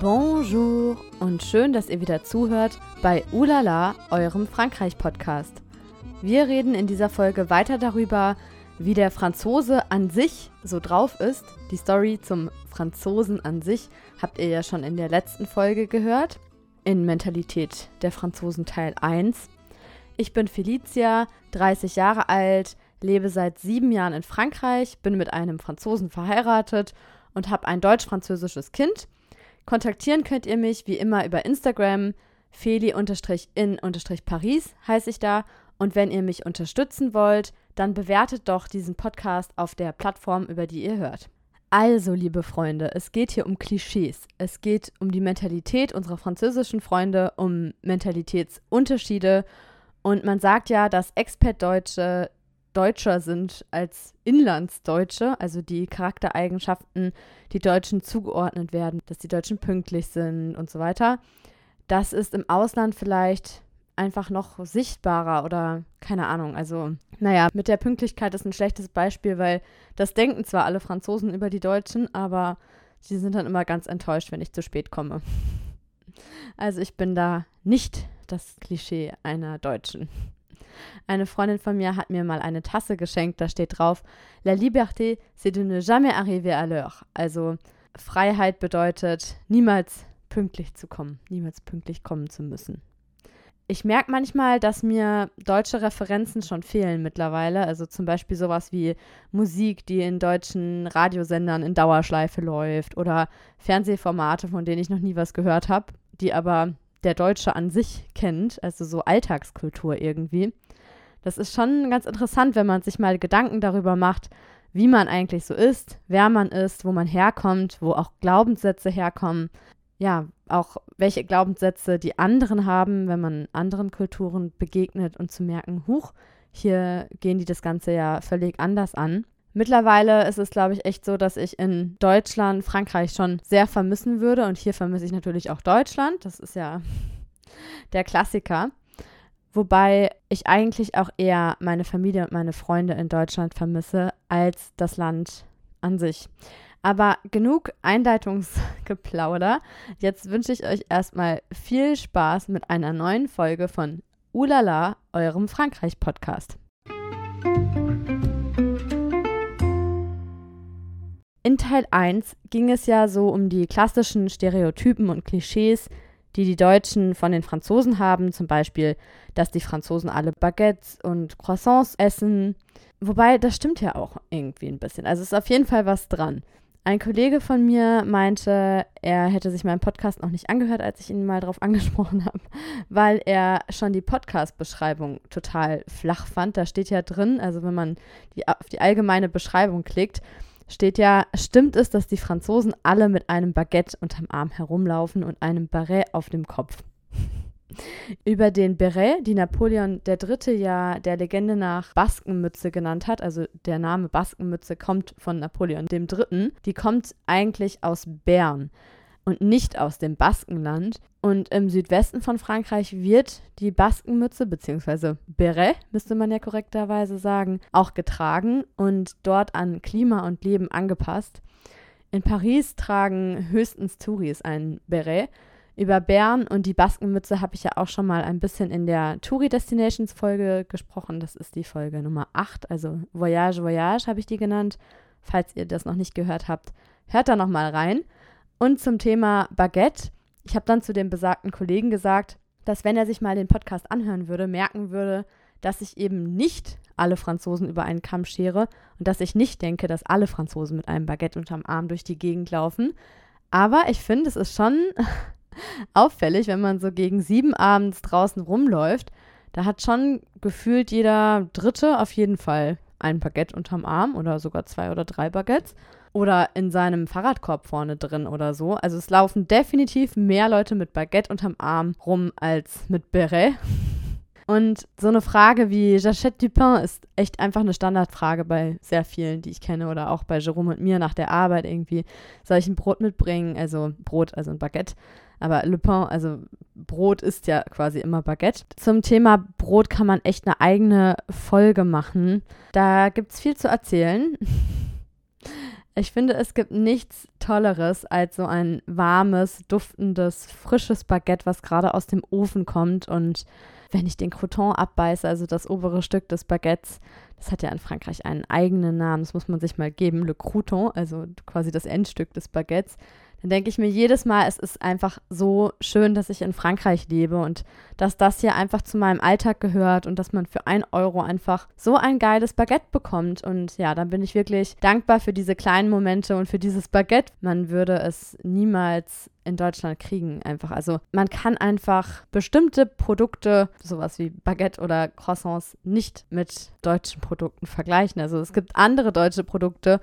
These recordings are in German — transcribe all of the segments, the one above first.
Bonjour und schön, dass ihr wieder zuhört bei Ulala, eurem Frankreich-Podcast. Wir reden in dieser Folge weiter darüber, wie der Franzose an sich so drauf ist. Die Story zum Franzosen an sich habt ihr ja schon in der letzten Folge gehört, in Mentalität der Franzosen Teil 1. Ich bin Felicia, 30 Jahre alt, lebe seit sieben Jahren in Frankreich, bin mit einem Franzosen verheiratet und habe ein deutsch-französisches Kind – Kontaktieren könnt ihr mich wie immer über Instagram, feli-in-paris heiße ich da. Und wenn ihr mich unterstützen wollt, dann bewertet doch diesen Podcast auf der Plattform, über die ihr hört. Also, liebe Freunde, es geht hier um Klischees. Es geht um die Mentalität unserer französischen Freunde, um Mentalitätsunterschiede. Und man sagt ja, dass Expat-Deutsche deutscher sind als Inlandsdeutsche, also die Charaktereigenschaften, die Deutschen zugeordnet werden, dass die Deutschen pünktlich sind und so weiter. Das ist im Ausland vielleicht einfach noch sichtbarer oder keine Ahnung. Also, naja, mit der Pünktlichkeit ist ein schlechtes Beispiel, weil das denken zwar alle Franzosen über die Deutschen, aber sie sind dann immer ganz enttäuscht, wenn ich zu spät komme. Also ich bin da nicht das Klischee einer Deutschen. Eine Freundin von mir hat mir mal eine Tasse geschenkt, da steht drauf, La liberté, c'est de ne jamais arriver à l'heure. Also Freiheit bedeutet, niemals pünktlich zu kommen, niemals pünktlich kommen zu müssen. Ich merke manchmal, dass mir deutsche Referenzen schon fehlen mittlerweile. Also zum Beispiel sowas wie Musik, die in deutschen Radiosendern in Dauerschleife läuft oder Fernsehformate, von denen ich noch nie was gehört habe, die aber der Deutsche an sich kennt, also so Alltagskultur irgendwie. Das ist schon ganz interessant, wenn man sich mal Gedanken darüber macht, wie man eigentlich so ist, wer man ist, wo man herkommt, wo auch Glaubenssätze herkommen. Ja, auch welche Glaubenssätze die anderen haben, wenn man anderen Kulturen begegnet und zu merken, huch, hier gehen die das Ganze ja völlig anders an. Mittlerweile ist es, glaube ich, echt so, dass ich in Deutschland, Frankreich schon sehr vermissen würde. Und hier vermisse ich natürlich auch Deutschland. Das ist ja der Klassiker. Wobei ich eigentlich auch eher meine Familie und meine Freunde in Deutschland vermisse als das Land an sich. Aber genug Einleitungsgeplauder. Jetzt wünsche ich euch erstmal viel Spaß mit einer neuen Folge von Ulala, eurem Frankreich-Podcast. In Teil 1 ging es ja so um die klassischen Stereotypen und Klischees, die die Deutschen von den Franzosen haben, zum Beispiel, dass die Franzosen alle Baguettes und Croissants essen. Wobei, das stimmt ja auch irgendwie ein bisschen. Also ist auf jeden Fall was dran. Ein Kollege von mir meinte, er hätte sich meinen Podcast noch nicht angehört, als ich ihn mal darauf angesprochen habe, weil er schon die Podcast-Beschreibung total flach fand. Da steht ja drin, also wenn man die, auf die allgemeine Beschreibung klickt, steht ja, stimmt es, dass die Franzosen alle mit einem Baguette unterm Arm herumlaufen und einem Barret auf dem Kopf? Über den Beret, die Napoleon III. ja der Legende nach Baskenmütze genannt hat, also der Name Baskenmütze kommt von Napoleon III., die kommt eigentlich aus Bern und nicht aus dem Baskenland. Und im Südwesten von Frankreich wird die Baskenmütze, beziehungsweise Beret, müsste man ja korrekterweise sagen, auch getragen und dort an Klima und Leben angepasst. In Paris tragen höchstens Touris ein Beret. Über Bern und die Baskenmütze habe ich ja auch schon mal ein bisschen in der Touri Destinations Folge gesprochen. Das ist die Folge Nummer 8, also Voyage, Voyage habe ich die genannt. Falls ihr das noch nicht gehört habt, hört da noch mal rein. Und zum Thema Baguette. Ich habe dann zu dem besagten Kollegen gesagt, dass wenn er sich mal den Podcast anhören würde, merken würde, dass ich eben nicht alle Franzosen über einen Kamm schere und dass ich nicht denke, dass alle Franzosen mit einem Baguette unterm Arm durch die Gegend laufen. Aber ich finde, es ist schon auffällig, wenn man so gegen sieben abends draußen rumläuft. Da hat schon gefühlt jeder Dritte auf jeden Fall ein Baguette unterm Arm oder sogar zwei oder drei Baguettes oder in seinem Fahrradkorb vorne drin oder so. Also es laufen definitiv mehr Leute mit Baguette unterm Arm rum als mit Beret. Und so eine Frage wie J'achète du pain ist echt einfach eine Standardfrage bei sehr vielen, die ich kenne oder auch bei Jerome und mir nach der Arbeit irgendwie. Soll ich ein Brot mitbringen? Also Brot, also ein Baguette. Aber Le Pain, also Brot ist ja quasi immer Baguette. Zum Thema Brot kann man echt eine eigene Folge machen. Da gibt es viel zu erzählen. Ich finde, es gibt nichts Tolleres als so ein warmes, duftendes, frisches Baguette, was gerade aus dem Ofen kommt. Und wenn ich den Crouton abbeiße, also das obere Stück des Baguettes, das hat ja in Frankreich einen eigenen Namen, das muss man sich mal geben, Le Crouton, also quasi das Endstück des Baguettes dann denke ich mir jedes Mal, es ist einfach so schön, dass ich in Frankreich lebe und dass das hier einfach zu meinem Alltag gehört und dass man für ein Euro einfach so ein geiles Baguette bekommt. Und ja, dann bin ich wirklich dankbar für diese kleinen Momente und für dieses Baguette. Man würde es niemals in Deutschland kriegen einfach. Also man kann einfach bestimmte Produkte, sowas wie Baguette oder Croissants, nicht mit deutschen Produkten vergleichen. Also es gibt andere deutsche Produkte,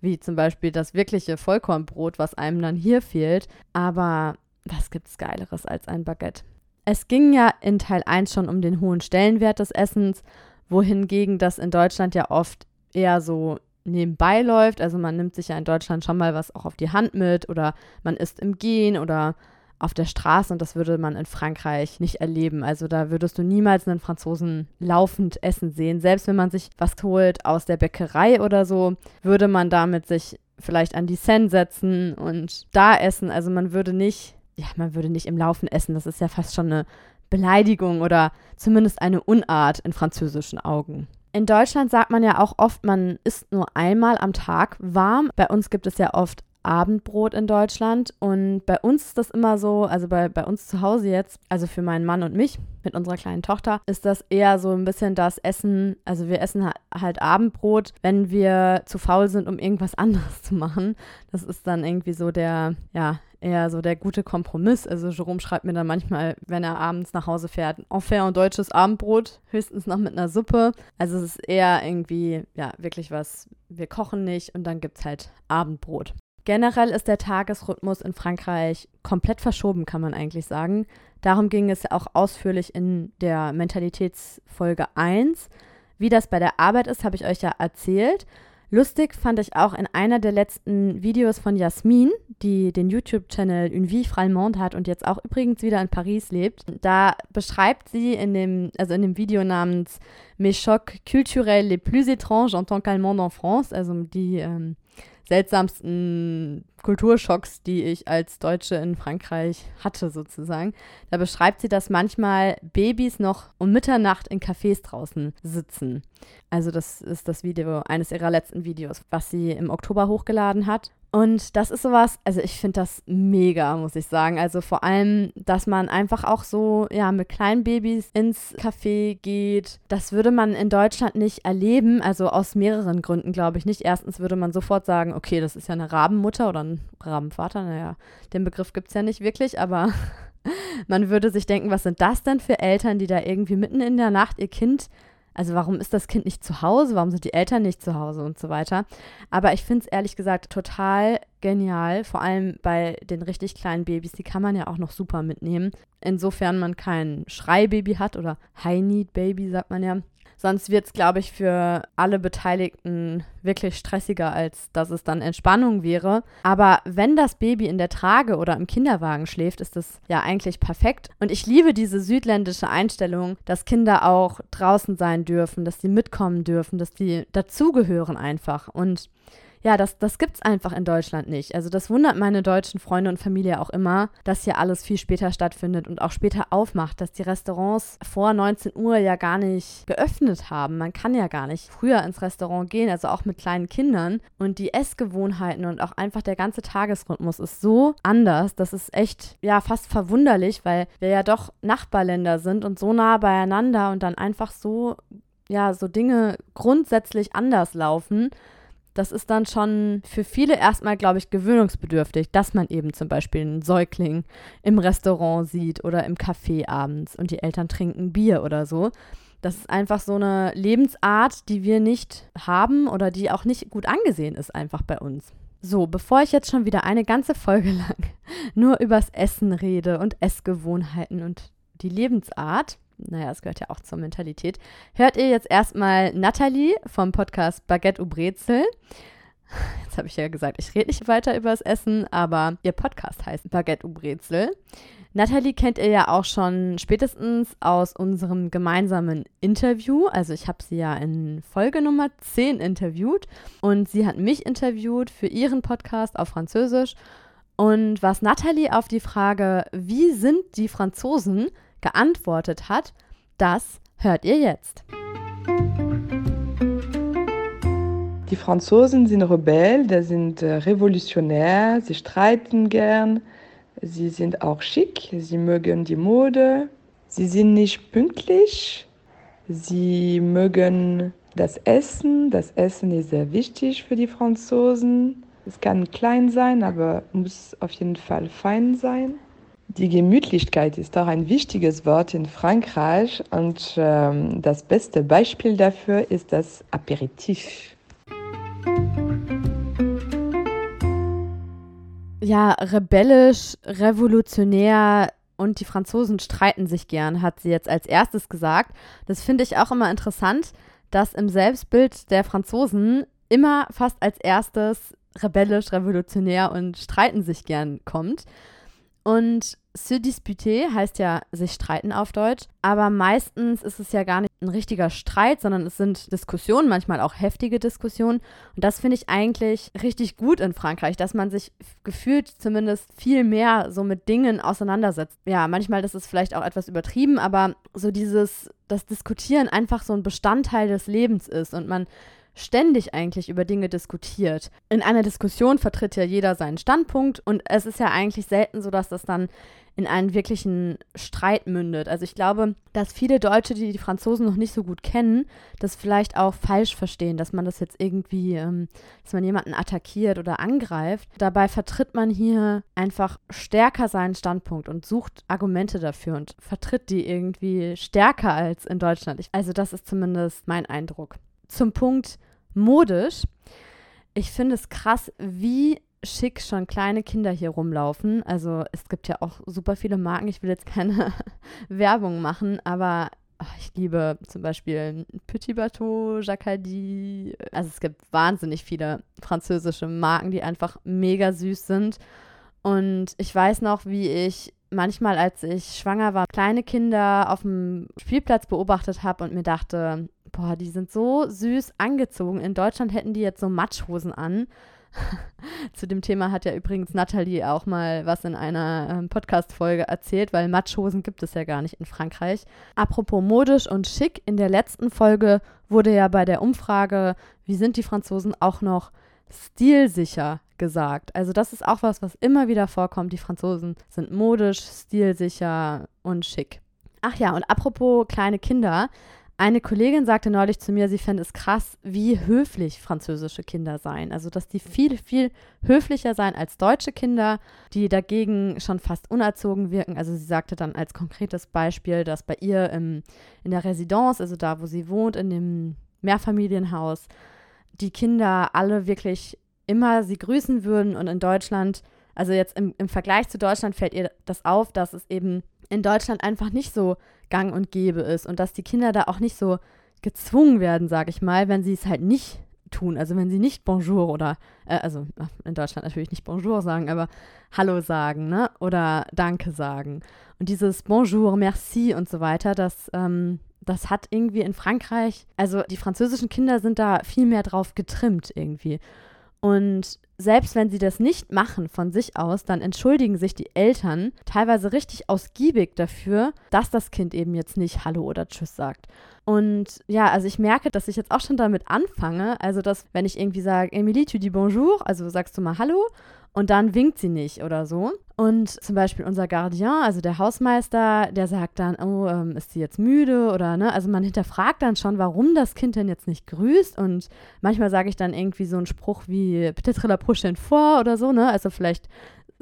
wie zum Beispiel das wirkliche Vollkornbrot, was einem dann hier fehlt. Aber was gibt's Geileres als ein Baguette? Es ging ja in Teil 1 schon um den hohen Stellenwert des Essens, wohingegen das in Deutschland ja oft eher so nebenbei läuft. Also man nimmt sich ja in Deutschland schon mal was auch auf die Hand mit oder man isst im Gehen oder auf der Straße und das würde man in Frankreich nicht erleben. Also da würdest du niemals einen Franzosen laufend essen sehen. Selbst wenn man sich was holt aus der Bäckerei oder so, würde man damit sich vielleicht an die Seine setzen und da essen. Also man würde nicht, ja, man würde nicht im Laufen essen. Das ist ja fast schon eine Beleidigung oder zumindest eine Unart in französischen Augen. In Deutschland sagt man ja auch oft, man isst nur einmal am Tag warm. Bei uns gibt es ja oft Abendbrot in Deutschland. Und bei uns ist das immer so, also bei, bei uns zu Hause jetzt, also für meinen Mann und mich mit unserer kleinen Tochter, ist das eher so ein bisschen das Essen. Also wir essen halt Abendbrot, wenn wir zu faul sind, um irgendwas anderes zu machen. Das ist dann irgendwie so der, ja, eher so der gute Kompromiss. Also Jerome schreibt mir dann manchmal, wenn er abends nach Hause fährt, enfin ein deutsches Abendbrot, höchstens noch mit einer Suppe. Also es ist eher irgendwie, ja, wirklich was, wir kochen nicht und dann gibt es halt Abendbrot. Generell ist der Tagesrhythmus in Frankreich komplett verschoben, kann man eigentlich sagen. Darum ging es auch ausführlich in der Mentalitätsfolge 1. Wie das bei der Arbeit ist, habe ich euch ja erzählt. Lustig fand ich auch in einer der letzten Videos von Jasmin, die den YouTube-Channel Une Vie Fralmonde hat und jetzt auch übrigens wieder in Paris lebt. Da beschreibt sie in dem, also in dem Video namens Mes chocs culturels les plus étranges en tant qu'Allemande en France, also die ähm, seltsamsten Kulturschocks, die ich als Deutsche in Frankreich hatte, sozusagen. Da beschreibt sie, dass manchmal Babys noch um Mitternacht in Cafés draußen sitzen. Also das ist das Video, eines ihrer letzten Videos, was sie im Oktober hochgeladen hat. Und das ist sowas, also ich finde das mega, muss ich sagen. Also vor allem, dass man einfach auch so, ja, mit kleinen Babys ins Café geht. Das würde man in Deutschland nicht erleben. Also aus mehreren Gründen, glaube ich nicht. Erstens würde man sofort sagen, okay, das ist ja eine Rabenmutter oder ein Rabenvater. Naja, den Begriff gibt es ja nicht wirklich, aber man würde sich denken, was sind das denn für Eltern, die da irgendwie mitten in der Nacht ihr Kind also warum ist das Kind nicht zu Hause? Warum sind die Eltern nicht zu Hause und so weiter? Aber ich finde es ehrlich gesagt total genial, vor allem bei den richtig kleinen Babys. Die kann man ja auch noch super mitnehmen. Insofern man kein Schreibaby hat oder High-Need-Baby, sagt man ja. Sonst wird es, glaube ich, für alle Beteiligten wirklich stressiger, als dass es dann Entspannung wäre. Aber wenn das Baby in der Trage oder im Kinderwagen schläft, ist das ja eigentlich perfekt. Und ich liebe diese südländische Einstellung, dass Kinder auch draußen sein dürfen, dass sie mitkommen dürfen, dass die dazugehören einfach. Und ja, das, das gibt es einfach in Deutschland nicht. Also das wundert meine deutschen Freunde und Familie auch immer, dass hier alles viel später stattfindet und auch später aufmacht, dass die Restaurants vor 19 Uhr ja gar nicht geöffnet haben. Man kann ja gar nicht früher ins Restaurant gehen, also auch mit kleinen Kindern. Und die Essgewohnheiten und auch einfach der ganze Tagesrhythmus ist so anders. Das ist echt, ja, fast verwunderlich, weil wir ja doch Nachbarländer sind und so nah beieinander und dann einfach so, ja, so Dinge grundsätzlich anders laufen das ist dann schon für viele erstmal, glaube ich, gewöhnungsbedürftig, dass man eben zum Beispiel einen Säugling im Restaurant sieht oder im Café abends und die Eltern trinken Bier oder so. Das ist einfach so eine Lebensart, die wir nicht haben oder die auch nicht gut angesehen ist einfach bei uns. So, bevor ich jetzt schon wieder eine ganze Folge lang nur übers Essen rede und Essgewohnheiten und die Lebensart, naja, es gehört ja auch zur Mentalität, hört ihr jetzt erstmal Nathalie vom Podcast Baguette ou Brezel. Jetzt habe ich ja gesagt, ich rede nicht weiter über das Essen, aber ihr Podcast heißt Baguette ou Brezel. Natalie kennt ihr ja auch schon spätestens aus unserem gemeinsamen Interview. Also ich habe sie ja in Folge Nummer 10 interviewt und sie hat mich interviewt für ihren Podcast auf Französisch. Und was Natalie auf die Frage, wie sind die Franzosen, geantwortet hat, das hört ihr jetzt. Die Franzosen sind Rebellen, die sind äh, revolutionär, sie streiten gern, sie sind auch schick, sie mögen die Mode, sie sind nicht pünktlich, sie mögen das Essen, das Essen ist sehr wichtig für die Franzosen. Es kann klein sein, aber muss auf jeden Fall fein sein. Die Gemütlichkeit ist auch ein wichtiges Wort in Frankreich und ähm, das beste Beispiel dafür ist das Aperitif. Ja, rebellisch, revolutionär und die Franzosen streiten sich gern, hat sie jetzt als erstes gesagt. Das finde ich auch immer interessant, dass im Selbstbild der Franzosen immer fast als erstes rebellisch, revolutionär und streiten sich gern kommt. Und se disputer heißt ja sich streiten auf Deutsch, aber meistens ist es ja gar nicht ein richtiger Streit, sondern es sind Diskussionen, manchmal auch heftige Diskussionen. Und das finde ich eigentlich richtig gut in Frankreich, dass man sich gefühlt zumindest viel mehr so mit Dingen auseinandersetzt. Ja, manchmal ist es vielleicht auch etwas übertrieben, aber so dieses, das Diskutieren einfach so ein Bestandteil des Lebens ist und man ständig eigentlich über Dinge diskutiert. In einer Diskussion vertritt ja jeder seinen Standpunkt und es ist ja eigentlich selten so, dass das dann in einen wirklichen Streit mündet. Also ich glaube, dass viele Deutsche, die die Franzosen noch nicht so gut kennen, das vielleicht auch falsch verstehen, dass man das jetzt irgendwie, ähm, dass man jemanden attackiert oder angreift. Dabei vertritt man hier einfach stärker seinen Standpunkt und sucht Argumente dafür und vertritt die irgendwie stärker als in Deutschland. also das ist zumindest mein Eindruck. Zum Punkt modisch. Ich finde es krass, wie schick schon kleine Kinder hier rumlaufen. Also es gibt ja auch super viele Marken. Ich will jetzt keine Werbung machen, aber ach, ich liebe zum Beispiel Petit Bateau, Jacquardy. Also es gibt wahnsinnig viele französische Marken, die einfach mega süß sind. Und ich weiß noch, wie ich manchmal, als ich schwanger war, kleine Kinder auf dem Spielplatz beobachtet habe und mir dachte, boah, die sind so süß angezogen. In Deutschland hätten die jetzt so Matschhosen an. Zu dem Thema hat ja übrigens Nathalie auch mal was in einer ähm, Podcast-Folge erzählt, weil Matschhosen gibt es ja gar nicht in Frankreich. Apropos modisch und schick, in der letzten Folge wurde ja bei der Umfrage, wie sind die Franzosen, auch noch stilsicher gesagt. Also das ist auch was, was immer wieder vorkommt. Die Franzosen sind modisch, stilsicher und schick. Ach ja, und apropos kleine Kinder, eine Kollegin sagte neulich zu mir, sie fände es krass, wie höflich französische Kinder seien. Also, dass die viel, viel höflicher seien als deutsche Kinder, die dagegen schon fast unerzogen wirken. Also, sie sagte dann als konkretes Beispiel, dass bei ihr im, in der Residence, also da, wo sie wohnt, in dem Mehrfamilienhaus, die Kinder alle wirklich immer sie grüßen würden und in Deutschland, also jetzt im, im Vergleich zu Deutschland fällt ihr das auf, dass es eben in Deutschland einfach nicht so gang und gäbe ist und dass die Kinder da auch nicht so gezwungen werden, sage ich mal, wenn sie es halt nicht tun. Also wenn sie nicht Bonjour oder, äh, also in Deutschland natürlich nicht Bonjour sagen, aber Hallo sagen, ne? Oder Danke sagen. Und dieses Bonjour, Merci und so weiter, das, ähm, das hat irgendwie in Frankreich, also die französischen Kinder sind da viel mehr drauf getrimmt irgendwie. Und selbst wenn sie das nicht machen von sich aus, dann entschuldigen sich die Eltern teilweise richtig ausgiebig dafür, dass das Kind eben jetzt nicht Hallo oder Tschüss sagt. Und ja, also ich merke, dass ich jetzt auch schon damit anfange, also dass wenn ich irgendwie sage, Emilie, tu dis bonjour, also sagst du mal Hallo und dann winkt sie nicht oder so. Und zum Beispiel unser Gardien, also der Hausmeister, der sagt dann, oh, ähm, ist sie jetzt müde oder ne? Also man hinterfragt dann schon, warum das Kind denn jetzt nicht grüßt. Und manchmal sage ich dann irgendwie so einen Spruch wie peut-être la prochaine fois oder so, ne? Also vielleicht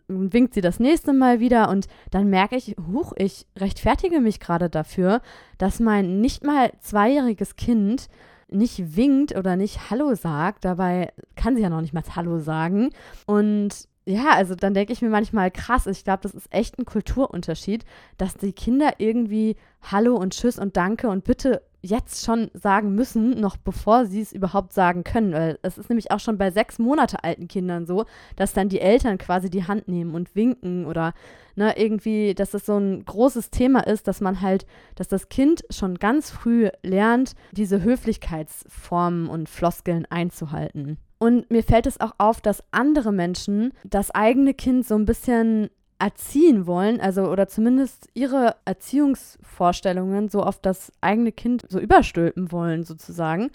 winkt sie das nächste Mal wieder und dann merke ich, huch, ich rechtfertige mich gerade dafür, dass mein nicht mal zweijähriges Kind nicht winkt oder nicht Hallo sagt. Dabei kann sie ja noch nicht mal Hallo sagen. Und ja, also dann denke ich mir manchmal krass, ich glaube, das ist echt ein Kulturunterschied, dass die Kinder irgendwie Hallo und Tschüss und Danke und Bitte jetzt schon sagen müssen, noch bevor sie es überhaupt sagen können. Weil es ist nämlich auch schon bei sechs Monate alten Kindern so, dass dann die Eltern quasi die Hand nehmen und winken oder ne, irgendwie, dass das so ein großes Thema ist, dass man halt, dass das Kind schon ganz früh lernt, diese Höflichkeitsformen und Floskeln einzuhalten. Und mir fällt es auch auf, dass andere Menschen das eigene Kind so ein bisschen erziehen wollen, also oder zumindest ihre Erziehungsvorstellungen so auf das eigene Kind so überstülpen wollen, sozusagen.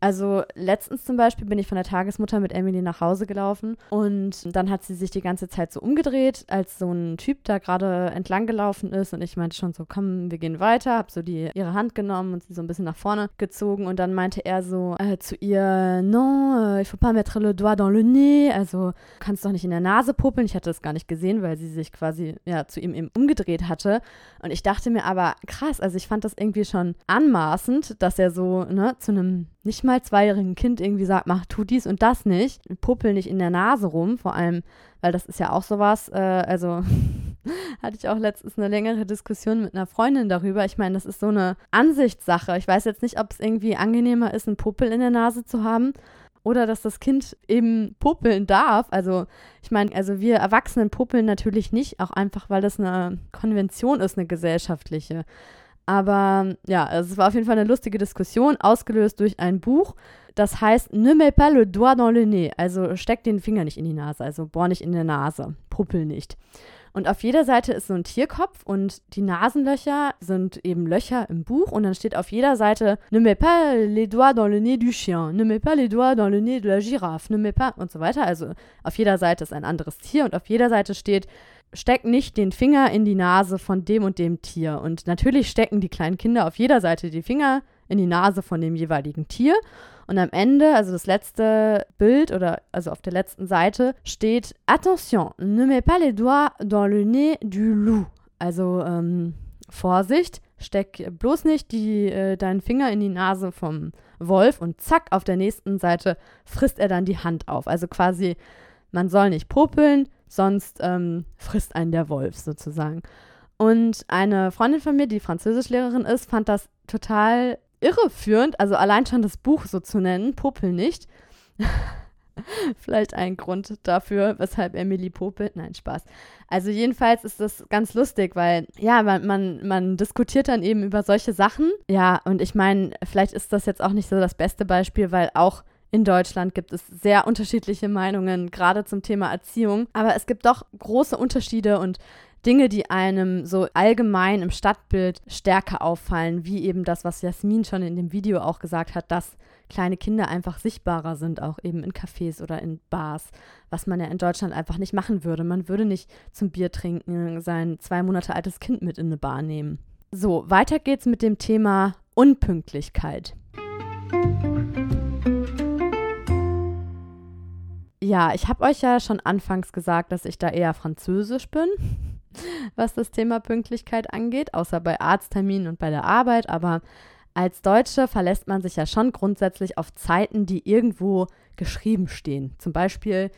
Also letztens zum Beispiel bin ich von der Tagesmutter mit Emily nach Hause gelaufen und dann hat sie sich die ganze Zeit so umgedreht, als so ein Typ da gerade entlang gelaufen ist und ich meinte schon so, komm, wir gehen weiter, hab so die, ihre Hand genommen und sie so ein bisschen nach vorne gezogen und dann meinte er so äh, zu ihr, non, äh, il faut pas mettre le doigt dans le nez, also kannst doch nicht in der Nase puppeln. Ich hatte das gar nicht gesehen, weil sie sich quasi ja zu ihm eben umgedreht hatte und ich dachte mir aber krass, also ich fand das irgendwie schon anmaßend, dass er so ne, zu einem nicht mal zweijährigen Kind irgendwie sagt, mach, tu dies und das nicht, puppel nicht in der Nase rum, vor allem, weil das ist ja auch sowas, äh, also hatte ich auch letztens eine längere Diskussion mit einer Freundin darüber. Ich meine, das ist so eine Ansichtssache. Ich weiß jetzt nicht, ob es irgendwie angenehmer ist, einen Puppel in der Nase zu haben oder dass das Kind eben puppeln darf. Also ich meine, also wir Erwachsenen puppeln natürlich nicht, auch einfach, weil das eine Konvention ist, eine gesellschaftliche. Aber ja, es war auf jeden Fall eine lustige Diskussion, ausgelöst durch ein Buch. Das heißt, ne mets pas le doigt dans le nez. Also steck den Finger nicht in die Nase, also bohr nicht in der Nase, puppel nicht. Und auf jeder Seite ist so ein Tierkopf und die Nasenlöcher sind eben Löcher im Buch und dann steht auf jeder Seite Ne mets pas les doigts dans le nez du chien, ne mets pas les doigts dans le nez de la girafe, ne mets pas und so weiter. Also auf jeder Seite ist ein anderes Tier und auf jeder Seite steht steck nicht den Finger in die Nase von dem und dem Tier. Und natürlich stecken die kleinen Kinder auf jeder Seite die Finger in die Nase von dem jeweiligen Tier. Und am Ende, also das letzte Bild oder also auf der letzten Seite steht Attention, ne mets pas les doigts dans le nez du loup. Also ähm, Vorsicht, steck bloß nicht die, äh, deinen Finger in die Nase vom Wolf und zack, auf der nächsten Seite frisst er dann die Hand auf. Also quasi, man soll nicht popeln, sonst ähm, frisst einen der Wolf sozusagen. Und eine Freundin von mir, die Französischlehrerin ist, fand das total irreführend, also allein schon das Buch so zu nennen, Popel nicht. Vielleicht ein Grund dafür, weshalb Emily popelt. Nein, Spaß. Also jedenfalls ist das ganz lustig, weil ja, man, man, man diskutiert dann eben über solche Sachen. Ja, und ich meine, vielleicht ist das jetzt auch nicht so das beste Beispiel, weil auch in Deutschland gibt es sehr unterschiedliche Meinungen, gerade zum Thema Erziehung. Aber es gibt doch große Unterschiede und Dinge, die einem so allgemein im Stadtbild stärker auffallen, wie eben das, was Jasmin schon in dem Video auch gesagt hat, dass kleine Kinder einfach sichtbarer sind, auch eben in Cafés oder in Bars, was man ja in Deutschland einfach nicht machen würde. Man würde nicht zum Bier trinken sein zwei Monate altes Kind mit in eine Bar nehmen. So, weiter geht's mit dem Thema Unpünktlichkeit. Ja, ich habe euch ja schon anfangs gesagt, dass ich da eher französisch bin, was das Thema Pünktlichkeit angeht, außer bei Arztterminen und bei der Arbeit. Aber als Deutsche verlässt man sich ja schon grundsätzlich auf Zeiten, die irgendwo geschrieben stehen. Zum Beispiel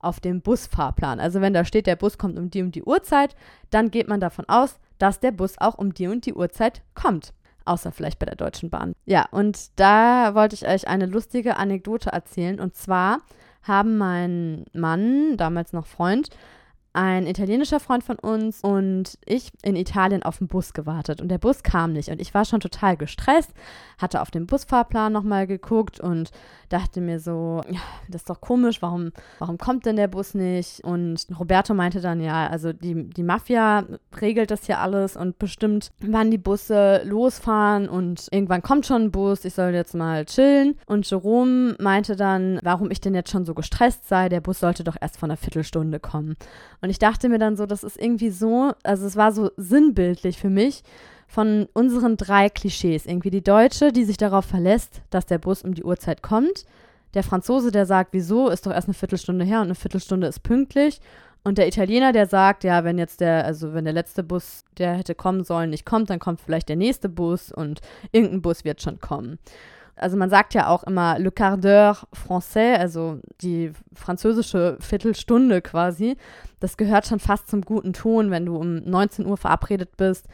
auf dem Busfahrplan. Also wenn da steht, der Bus kommt um die und die Uhrzeit, dann geht man davon aus, dass der Bus auch um die und die Uhrzeit kommt. Außer vielleicht bei der Deutschen Bahn. Ja, und da wollte ich euch eine lustige Anekdote erzählen. Und zwar haben mein Mann, damals noch Freund, ein italienischer Freund von uns und ich in Italien auf den Bus gewartet und der Bus kam nicht und ich war schon total gestresst, hatte auf den Busfahrplan nochmal geguckt und dachte mir so, ja, das ist doch komisch, warum, warum kommt denn der Bus nicht? Und Roberto meinte dann, ja, also die, die Mafia regelt das hier alles und bestimmt, wann die Busse losfahren und irgendwann kommt schon ein Bus, ich soll jetzt mal chillen. Und Jerome meinte dann, warum ich denn jetzt schon so gestresst sei, der Bus sollte doch erst von einer Viertelstunde kommen. Und ich dachte mir dann so, das ist irgendwie so, also es war so sinnbildlich für mich von unseren drei Klischees. Irgendwie die Deutsche, die sich darauf verlässt, dass der Bus um die Uhrzeit kommt. Der Franzose, der sagt, wieso, ist doch erst eine Viertelstunde her und eine Viertelstunde ist pünktlich. Und der Italiener, der sagt, ja, wenn jetzt der, also wenn der letzte Bus, der hätte kommen sollen, nicht kommt, dann kommt vielleicht der nächste Bus und irgendein Bus wird schon kommen also man sagt ja auch immer le quart d'heure français, also die französische Viertelstunde quasi. Das gehört schon fast zum guten Ton, wenn du um 19 Uhr verabredet bist,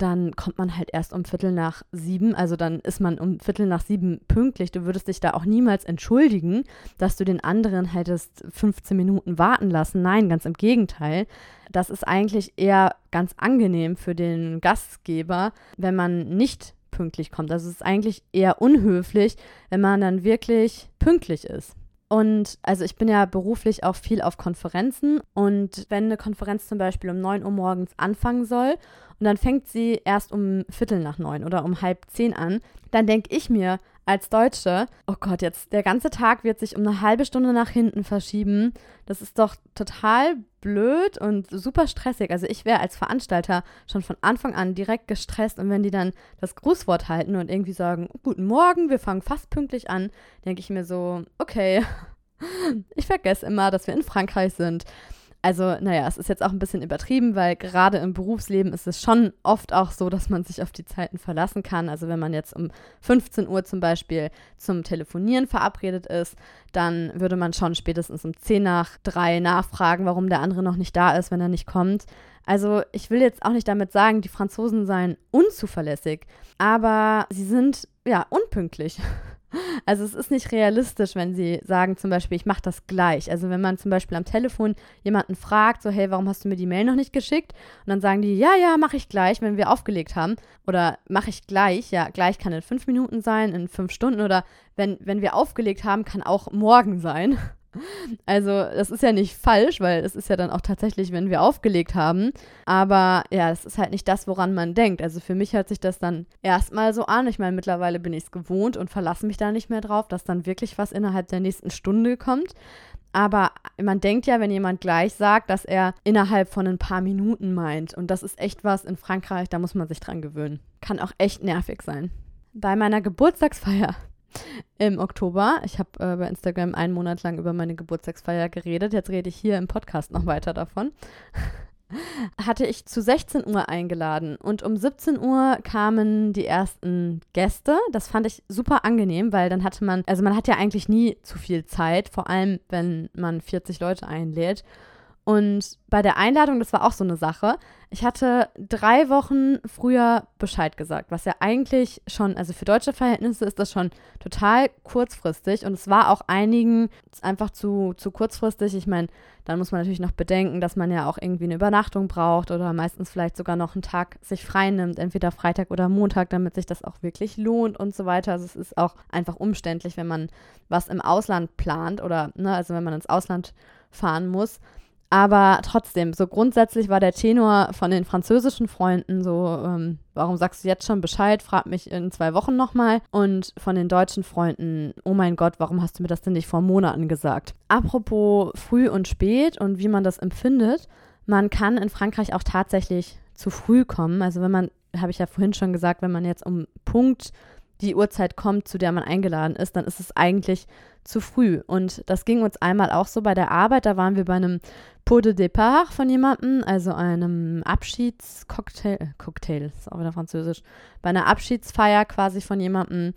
dann kommt man halt erst um Viertel nach sieben. Also dann ist man um Viertel nach sieben pünktlich. Du würdest dich da auch niemals entschuldigen, dass du den anderen hättest 15 Minuten warten lassen. Nein, ganz im Gegenteil. Das ist eigentlich eher ganz angenehm für den Gastgeber, wenn man nicht pünktlich kommt. Also es ist eigentlich eher unhöflich, wenn man dann wirklich pünktlich ist. Und also ich bin ja beruflich auch viel auf Konferenzen und wenn eine Konferenz zum Beispiel um 9 Uhr morgens anfangen soll und dann fängt sie erst um Viertel nach neun oder um halb zehn an, dann denke ich mir als Deutsche, oh Gott, jetzt der ganze Tag wird sich um eine halbe Stunde nach hinten verschieben. Das ist doch total blöd und super stressig. Also ich wäre als Veranstalter schon von Anfang an direkt gestresst und wenn die dann das Grußwort halten und irgendwie sagen, guten Morgen, wir fangen fast pünktlich an, denke ich mir so, okay, ich vergesse immer, dass wir in Frankreich sind. Also, naja, es ist jetzt auch ein bisschen übertrieben, weil gerade im Berufsleben ist es schon oft auch so, dass man sich auf die Zeiten verlassen kann. Also, wenn man jetzt um 15 Uhr zum Beispiel zum Telefonieren verabredet ist, dann würde man schon spätestens um 10 nach 3 nachfragen, warum der andere noch nicht da ist, wenn er nicht kommt. Also, ich will jetzt auch nicht damit sagen, die Franzosen seien unzuverlässig, aber sie sind ja unpünktlich. Also es ist nicht realistisch, wenn sie sagen zum Beispiel, ich mache das gleich. Also wenn man zum Beispiel am Telefon jemanden fragt, so hey, warum hast du mir die Mail noch nicht geschickt? Und dann sagen die, ja, ja, mache ich gleich, wenn wir aufgelegt haben. Oder mache ich gleich, ja, gleich kann in fünf Minuten sein, in fünf Stunden oder wenn, wenn wir aufgelegt haben, kann auch morgen sein. Also, das ist ja nicht falsch, weil es ist ja dann auch tatsächlich, wenn wir aufgelegt haben. Aber ja, es ist halt nicht das, woran man denkt. Also für mich hört sich das dann erstmal so an. Ich meine, mittlerweile bin ich es gewohnt und verlasse mich da nicht mehr drauf, dass dann wirklich was innerhalb der nächsten Stunde kommt. Aber man denkt ja, wenn jemand gleich sagt, dass er innerhalb von ein paar Minuten meint. Und das ist echt was in Frankreich, da muss man sich dran gewöhnen. Kann auch echt nervig sein. Bei meiner Geburtstagsfeier im Oktober. Ich habe äh, bei Instagram einen Monat lang über meine Geburtstagsfeier geredet. Jetzt rede ich hier im Podcast noch weiter davon. hatte ich zu 16 Uhr eingeladen und um 17 Uhr kamen die ersten Gäste. Das fand ich super angenehm, weil dann hatte man, also man hat ja eigentlich nie zu viel Zeit, vor allem wenn man 40 Leute einlädt. Und bei der Einladung, das war auch so eine Sache. Ich hatte drei Wochen früher Bescheid gesagt, was ja eigentlich schon, also für deutsche Verhältnisse ist das schon total kurzfristig und es war auch einigen einfach zu, zu kurzfristig. Ich meine, dann muss man natürlich noch bedenken, dass man ja auch irgendwie eine Übernachtung braucht oder meistens vielleicht sogar noch einen Tag sich frei nimmt, entweder Freitag oder Montag, damit sich das auch wirklich lohnt und so weiter. Also es ist auch einfach umständlich, wenn man was im Ausland plant oder, ne, also wenn man ins Ausland fahren muss. Aber trotzdem, so grundsätzlich war der Tenor von den französischen Freunden so, ähm, warum sagst du jetzt schon Bescheid? Frag mich in zwei Wochen nochmal. Und von den deutschen Freunden, oh mein Gott, warum hast du mir das denn nicht vor Monaten gesagt? Apropos früh und spät und wie man das empfindet, man kann in Frankreich auch tatsächlich zu früh kommen. Also wenn man, habe ich ja vorhin schon gesagt, wenn man jetzt um Punkt die Uhrzeit kommt, zu der man eingeladen ist, dann ist es eigentlich zu früh. Und das ging uns einmal auch so bei der Arbeit. Da waren wir bei einem Pot de départ von jemandem, also einem Abschiedscocktail, äh, Cocktail, ist auch wieder französisch, bei einer Abschiedsfeier quasi von jemandem.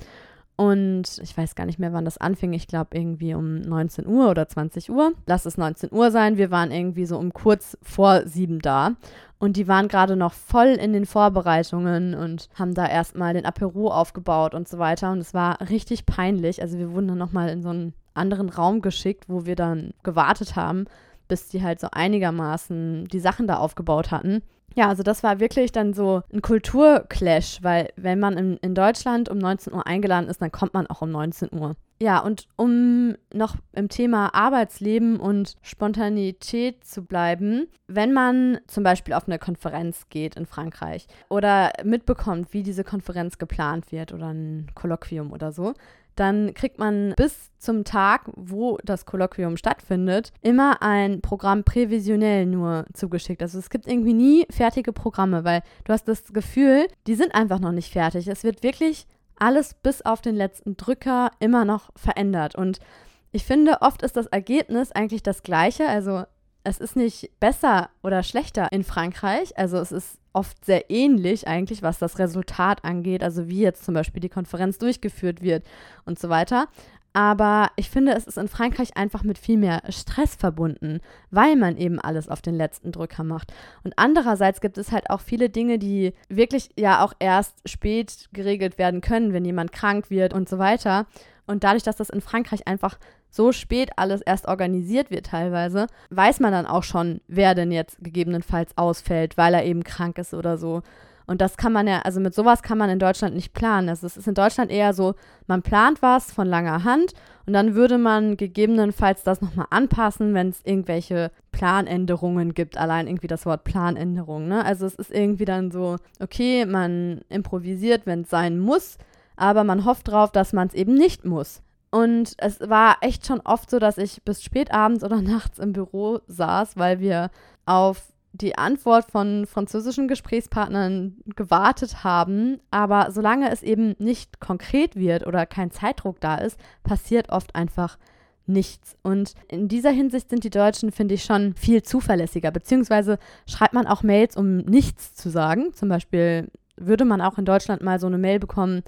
Und ich weiß gar nicht mehr, wann das anfing. Ich glaube irgendwie um 19 Uhr oder 20 Uhr. Lass es 19 Uhr sein. Wir waren irgendwie so um kurz vor sieben da. Und die waren gerade noch voll in den Vorbereitungen und haben da erstmal den Apero aufgebaut und so weiter. Und es war richtig peinlich. Also wir wurden dann nochmal in so einen anderen Raum geschickt, wo wir dann gewartet haben, bis die halt so einigermaßen die Sachen da aufgebaut hatten. Ja, also das war wirklich dann so ein Kulturclash, weil wenn man in, in Deutschland um 19 Uhr eingeladen ist, dann kommt man auch um 19 Uhr. Ja, und um noch im Thema Arbeitsleben und Spontanität zu bleiben, wenn man zum Beispiel auf eine Konferenz geht in Frankreich oder mitbekommt, wie diese Konferenz geplant wird oder ein Kolloquium oder so, dann kriegt man bis zum Tag, wo das Kolloquium stattfindet, immer ein Programm prävisionell nur zugeschickt. Also es gibt irgendwie nie fertige Programme, weil du hast das Gefühl, die sind einfach noch nicht fertig. Es wird wirklich alles bis auf den letzten Drücker immer noch verändert. Und ich finde, oft ist das Ergebnis eigentlich das gleiche. Also es ist nicht besser oder schlechter in Frankreich. Also es ist oft sehr ähnlich eigentlich, was das Resultat angeht, also wie jetzt zum Beispiel die Konferenz durchgeführt wird und so weiter. Aber ich finde, es ist in Frankreich einfach mit viel mehr Stress verbunden, weil man eben alles auf den letzten Drücker macht. Und andererseits gibt es halt auch viele Dinge, die wirklich ja auch erst spät geregelt werden können, wenn jemand krank wird und so weiter. Und dadurch, dass das in Frankreich einfach so spät alles erst organisiert wird teilweise, weiß man dann auch schon, wer denn jetzt gegebenenfalls ausfällt, weil er eben krank ist oder so. Und das kann man ja, also mit sowas kann man in Deutschland nicht planen. Also es ist in Deutschland eher so, man plant was von langer Hand und dann würde man gegebenenfalls das nochmal anpassen, wenn es irgendwelche Planänderungen gibt. Allein irgendwie das Wort Planänderung. Ne? Also es ist irgendwie dann so, okay, man improvisiert, wenn es sein muss, aber man hofft drauf, dass man es eben nicht muss. Und es war echt schon oft so, dass ich bis spät abends oder nachts im Büro saß, weil wir auf die Antwort von französischen Gesprächspartnern gewartet haben. Aber solange es eben nicht konkret wird oder kein Zeitdruck da ist, passiert oft einfach nichts. Und in dieser Hinsicht sind die Deutschen, finde ich, schon viel zuverlässiger. Beziehungsweise schreibt man auch Mails, um nichts zu sagen. Zum Beispiel würde man auch in Deutschland mal so eine Mail bekommen,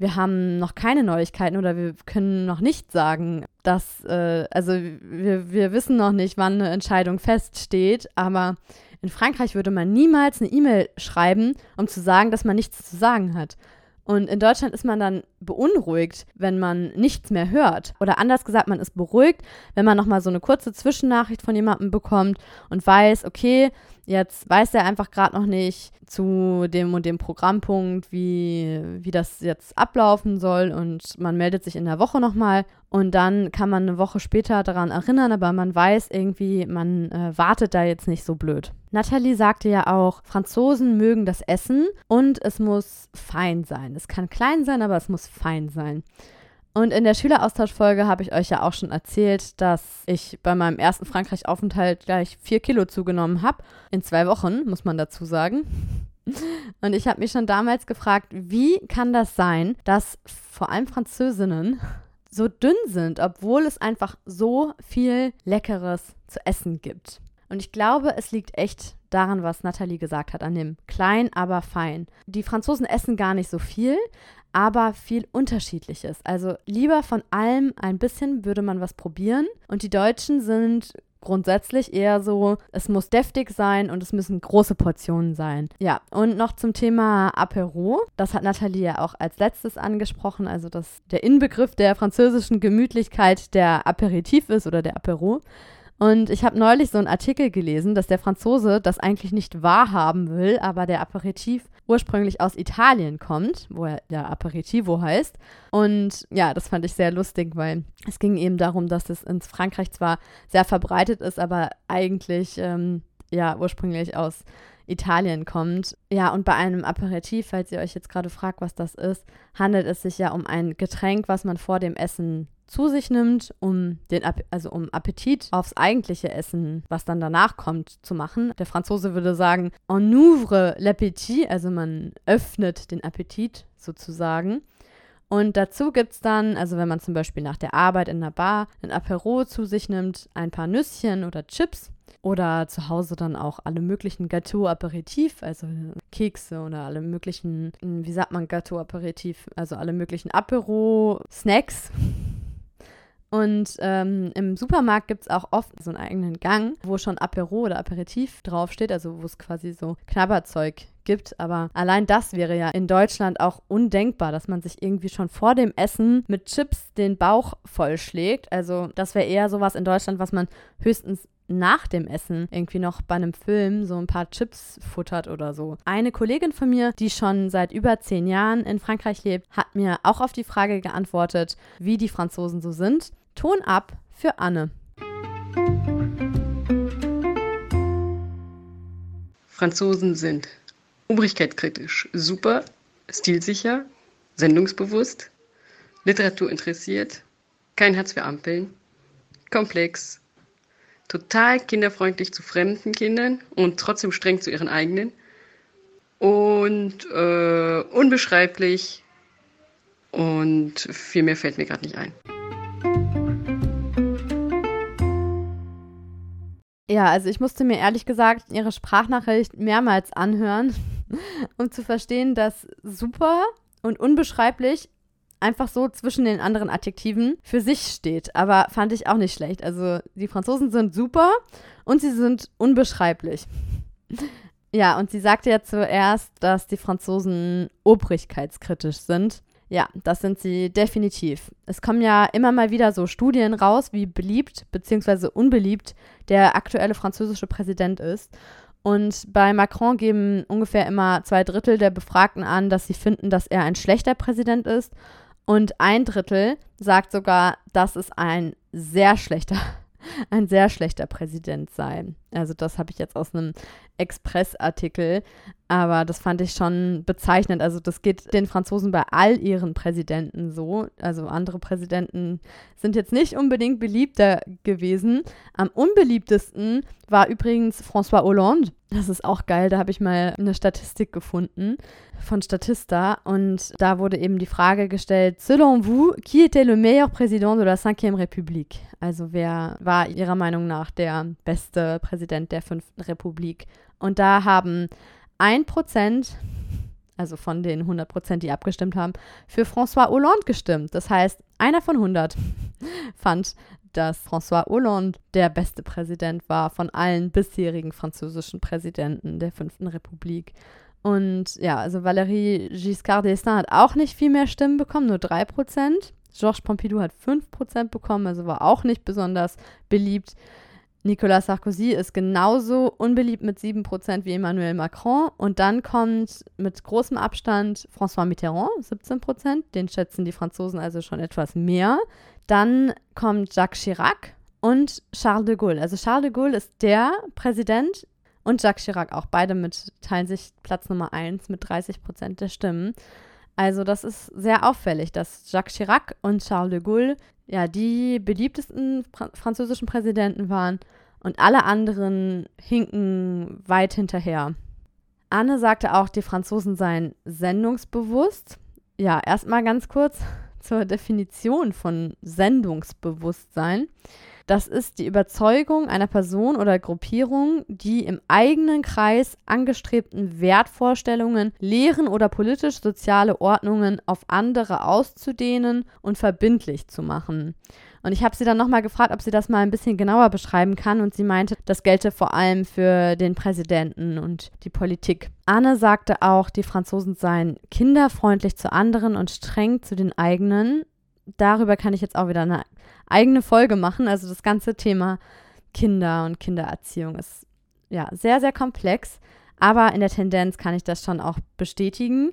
wir haben noch keine Neuigkeiten oder wir können noch nicht sagen, dass, äh, also wir, wir wissen noch nicht, wann eine Entscheidung feststeht, aber in Frankreich würde man niemals eine E-Mail schreiben, um zu sagen, dass man nichts zu sagen hat. Und in Deutschland ist man dann beunruhigt, wenn man nichts mehr hört. Oder anders gesagt, man ist beruhigt, wenn man nochmal so eine kurze Zwischennachricht von jemandem bekommt und weiß, okay, jetzt weiß er einfach gerade noch nicht zu dem und dem Programmpunkt, wie, wie das jetzt ablaufen soll. Und man meldet sich in der Woche nochmal. Und dann kann man eine Woche später daran erinnern, aber man weiß irgendwie, man äh, wartet da jetzt nicht so blöd. Nathalie sagte ja auch, Franzosen mögen das Essen und es muss fein sein. Es kann klein sein, aber es muss fein sein. Und in der Schüleraustauschfolge habe ich euch ja auch schon erzählt, dass ich bei meinem ersten Frankreich-Aufenthalt gleich vier Kilo zugenommen habe. In zwei Wochen, muss man dazu sagen. Und ich habe mich schon damals gefragt, wie kann das sein, dass vor allem Französinnen so dünn sind, obwohl es einfach so viel Leckeres zu essen gibt. Und ich glaube, es liegt echt daran, was Nathalie gesagt hat, an dem klein, aber fein. Die Franzosen essen gar nicht so viel, aber viel Unterschiedliches. Also lieber von allem ein bisschen würde man was probieren. Und die Deutschen sind grundsätzlich eher so, es muss deftig sein und es müssen große Portionen sein. Ja, und noch zum Thema Apero. Das hat Nathalie ja auch als letztes angesprochen, also dass der Inbegriff der französischen Gemütlichkeit der Aperitif ist oder der Apero. Und ich habe neulich so einen Artikel gelesen, dass der Franzose das eigentlich nicht wahrhaben will, aber der Aperitif ursprünglich aus Italien kommt, wo er der Aperitivo heißt. Und ja, das fand ich sehr lustig, weil es ging eben darum, dass es in Frankreich zwar sehr verbreitet ist, aber eigentlich ähm, ja ursprünglich aus Italien kommt. Ja, und bei einem Aperitif, falls ihr euch jetzt gerade fragt, was das ist, handelt es sich ja um ein Getränk, was man vor dem Essen zu sich nimmt, um den also um Appetit aufs eigentliche Essen, was dann danach kommt, zu machen. Der Franzose würde sagen, on ouvre l'appétit, also man öffnet den Appetit sozusagen. Und dazu gibt es dann, also wenn man zum Beispiel nach der Arbeit in der Bar ein Apero zu sich nimmt, ein paar Nüsschen oder Chips oder zu Hause dann auch alle möglichen Gâteau Aperitif, also Kekse oder alle möglichen, wie sagt man Gâteau Aperitif, also alle möglichen Apero Snacks und ähm, im Supermarkt gibt es auch oft so einen eigenen Gang, wo schon Apero oder Aperitif draufsteht, also wo es quasi so Knabberzeug gibt. Aber allein das wäre ja in Deutschland auch undenkbar, dass man sich irgendwie schon vor dem Essen mit Chips den Bauch vollschlägt. Also das wäre eher sowas in Deutschland, was man höchstens nach dem Essen irgendwie noch bei einem Film so ein paar Chips futtert oder so. Eine Kollegin von mir, die schon seit über zehn Jahren in Frankreich lebt, hat mir auch auf die Frage geantwortet, wie die Franzosen so sind. Ton ab für Anne. Franzosen sind obrigkeitskritisch, super, stilsicher, sendungsbewusst, Literatur interessiert, kein Herz für Ampeln, komplex, total kinderfreundlich zu fremden Kindern und trotzdem streng zu ihren eigenen und äh, unbeschreiblich und viel mehr fällt mir gerade nicht ein. Ja, also ich musste mir ehrlich gesagt ihre Sprachnachricht mehrmals anhören, um zu verstehen, dass super und unbeschreiblich einfach so zwischen den anderen Adjektiven für sich steht. Aber fand ich auch nicht schlecht. Also die Franzosen sind super und sie sind unbeschreiblich. Ja, und sie sagte ja zuerst, dass die Franzosen obrigkeitskritisch sind. Ja, das sind sie definitiv. Es kommen ja immer mal wieder so Studien raus, wie beliebt bzw. unbeliebt der aktuelle französische Präsident ist. Und bei Macron geben ungefähr immer zwei Drittel der Befragten an, dass sie finden, dass er ein schlechter Präsident ist. Und ein Drittel sagt sogar, dass es ein sehr schlechter ein sehr schlechter Präsident sein. Also das habe ich jetzt aus einem Express-Artikel, aber das fand ich schon bezeichnend. Also das geht den Franzosen bei all ihren Präsidenten so. Also andere Präsidenten sind jetzt nicht unbedingt beliebter gewesen. Am unbeliebtesten war übrigens François Hollande. Das ist auch geil, da habe ich mal eine Statistik gefunden von Statista und da wurde eben die Frage gestellt, selon vous, qui était le meilleur président de la 5e République? Also wer war Ihrer Meinung nach der beste Präsident der 5. Republik? Und da haben 1%, also von den 100%, die abgestimmt haben, für François Hollande gestimmt. Das heißt, einer von 100 fand, dass François Hollande der beste Präsident war von allen bisherigen französischen Präsidenten der 5. Republik. Und ja, also Valérie Giscard d'Estaing hat auch nicht viel mehr Stimmen bekommen, nur 3%. Georges Pompidou hat 5% bekommen, also war auch nicht besonders beliebt. Nicolas Sarkozy ist genauso unbeliebt mit 7% wie Emmanuel Macron. Und dann kommt mit großem Abstand François Mitterrand, 17%. Den schätzen die Franzosen also schon etwas mehr. Dann kommt Jacques Chirac und Charles de Gaulle. Also Charles de Gaulle ist der Präsident und Jacques Chirac auch. Beide mit, teilen sich Platz Nummer 1 mit 30 Prozent der Stimmen. Also das ist sehr auffällig, dass Jacques Chirac und Charles de Gaulle ja die beliebtesten französischen Präsidenten waren und alle anderen hinken weit hinterher. Anne sagte auch, die Franzosen seien sendungsbewusst. Ja, erstmal ganz kurz zur Definition von Sendungsbewusstsein. Das ist die Überzeugung einer Person oder Gruppierung, die im eigenen Kreis angestrebten Wertvorstellungen, Lehren oder politisch-soziale Ordnungen auf andere auszudehnen und verbindlich zu machen. Und ich habe sie dann nochmal gefragt, ob sie das mal ein bisschen genauer beschreiben kann. Und sie meinte, das gelte vor allem für den Präsidenten und die Politik. Anne sagte auch, die Franzosen seien kinderfreundlich zu anderen und streng zu den eigenen. Darüber kann ich jetzt auch wieder eine eigene Folge machen. Also das ganze Thema Kinder und Kindererziehung ist ja sehr, sehr komplex. Aber in der Tendenz kann ich das schon auch bestätigen.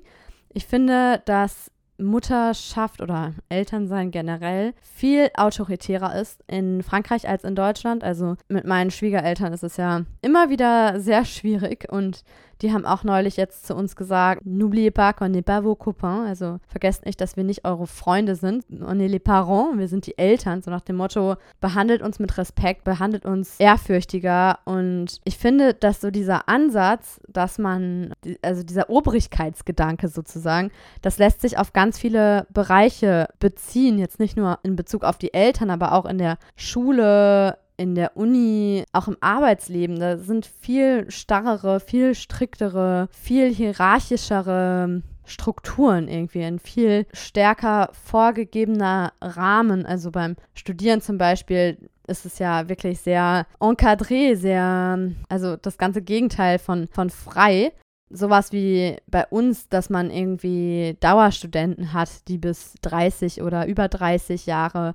Ich finde, dass Mutterschaft oder Elternsein generell viel autoritärer ist in Frankreich als in Deutschland. Also mit meinen Schwiegereltern ist es ja immer wieder sehr schwierig und die haben auch neulich jetzt zu uns gesagt, n'oubliez pas qu'on n'est pas vos copains. Also vergesst nicht, dass wir nicht eure Freunde sind. On est les parents, wir sind die Eltern. So nach dem Motto, behandelt uns mit Respekt, behandelt uns ehrfürchtiger. Und ich finde, dass so dieser Ansatz, dass man, also dieser Obrigkeitsgedanke sozusagen, das lässt sich auf ganz viele Bereiche beziehen. Jetzt nicht nur in Bezug auf die Eltern, aber auch in der Schule, in der Uni, auch im Arbeitsleben, da sind viel starrere, viel striktere, viel hierarchischere Strukturen irgendwie, ein viel stärker vorgegebener Rahmen. Also beim Studieren zum Beispiel ist es ja wirklich sehr encadré, sehr, also das ganze Gegenteil von, von frei sowas wie bei uns, dass man irgendwie Dauerstudenten hat, die bis 30 oder über 30 Jahre,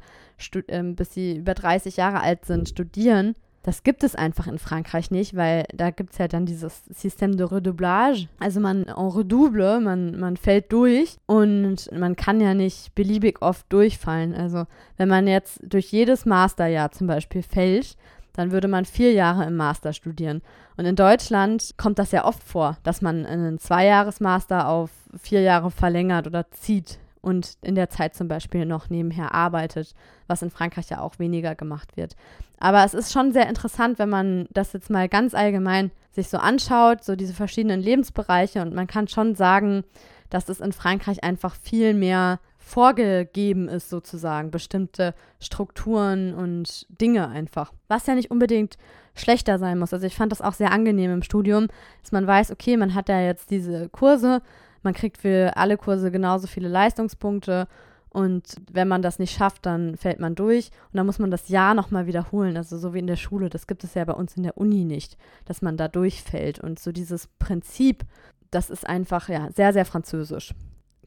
bis sie über 30 Jahre alt sind, studieren. Das gibt es einfach in Frankreich nicht, weil da gibt es ja dann dieses System de Redoublage. Also man en redouble, man, man fällt durch und man kann ja nicht beliebig oft durchfallen. Also wenn man jetzt durch jedes Masterjahr zum Beispiel fällt, dann würde man vier Jahre im Master studieren. Und in Deutschland kommt das ja oft vor, dass man einen Zweijahresmaster auf vier Jahre verlängert oder zieht und in der Zeit zum Beispiel noch nebenher arbeitet, was in Frankreich ja auch weniger gemacht wird. Aber es ist schon sehr interessant, wenn man das jetzt mal ganz allgemein sich so anschaut, so diese verschiedenen Lebensbereiche und man kann schon sagen, dass es in Frankreich einfach viel mehr vorgegeben ist, sozusagen, bestimmte Strukturen und Dinge einfach. Was ja nicht unbedingt schlechter sein muss. Also ich fand das auch sehr angenehm im Studium, dass man weiß, okay, man hat da jetzt diese Kurse, man kriegt für alle Kurse genauso viele Leistungspunkte Und wenn man das nicht schafft, dann fällt man durch und dann muss man das Jahr nochmal wiederholen. Also so wie in der Schule. Das gibt es ja bei uns in der Uni nicht, dass man da durchfällt. Und so dieses Prinzip, das ist einfach ja sehr, sehr französisch.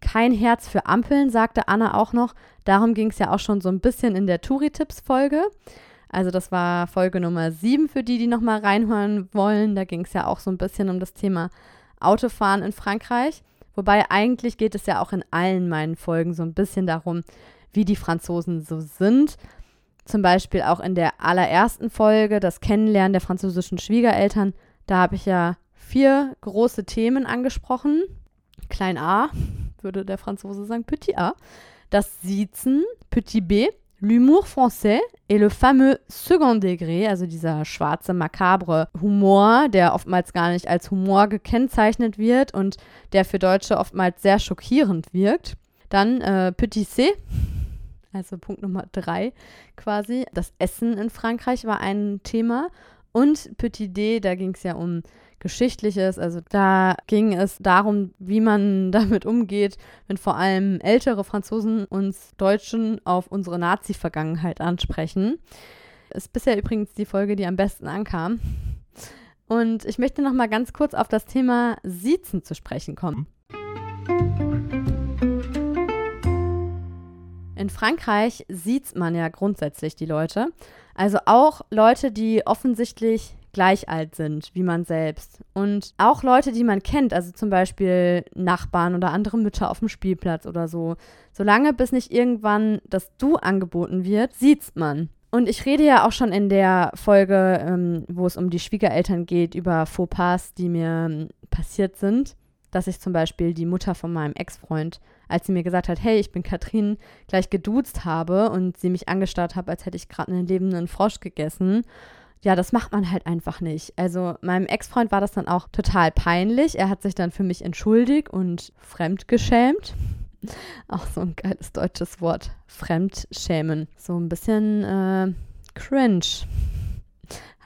Kein Herz für Ampeln, sagte Anna auch noch. Darum ging es ja auch schon so ein bisschen in der Touri-Tipps-Folge. Also das war Folge Nummer 7 für die, die nochmal reinhören wollen. Da ging es ja auch so ein bisschen um das Thema Autofahren in Frankreich. Wobei eigentlich geht es ja auch in allen meinen Folgen so ein bisschen darum, wie die Franzosen so sind. Zum Beispiel auch in der allerersten Folge, das Kennenlernen der französischen Schwiegereltern. Da habe ich ja vier große Themen angesprochen. Klein a, würde der Franzose sagen, Petit a. Das Siezen, Petit b, L'humour français et le fameux second degré, also dieser schwarze, makabre Humor, der oftmals gar nicht als Humor gekennzeichnet wird und der für Deutsche oftmals sehr schockierend wirkt. Dann äh, Petit C, also Punkt Nummer drei quasi. Das Essen in Frankreich war ein Thema. Und Petit D, da ging es ja um Geschichtliches. Also da ging es darum, wie man damit umgeht, wenn vor allem ältere Franzosen uns Deutschen auf unsere Nazi-Vergangenheit ansprechen. Ist bisher übrigens die Folge, die am besten ankam. Und ich möchte noch mal ganz kurz auf das Thema Siezen zu sprechen kommen. In Frankreich sieht man ja grundsätzlich die Leute. Also auch Leute, die offensichtlich gleich alt sind wie man selbst. Und auch Leute, die man kennt, also zum Beispiel Nachbarn oder andere Mütter auf dem Spielplatz oder so. Solange bis nicht irgendwann das Du angeboten wird, sieht's man. Und ich rede ja auch schon in der Folge, ähm, wo es um die Schwiegereltern geht, über Fauxpas, die mir ähm, passiert sind. Dass ich zum Beispiel die Mutter von meinem Ex-Freund, als sie mir gesagt hat, hey, ich bin Katrin, gleich geduzt habe und sie mich angestarrt hat, als hätte ich gerade einen lebenden Frosch gegessen ja, das macht man halt einfach nicht. Also meinem Ex-Freund war das dann auch total peinlich. Er hat sich dann für mich entschuldigt und fremdgeschämt. Auch so ein geiles deutsches Wort. Fremdschämen. So ein bisschen äh, cringe.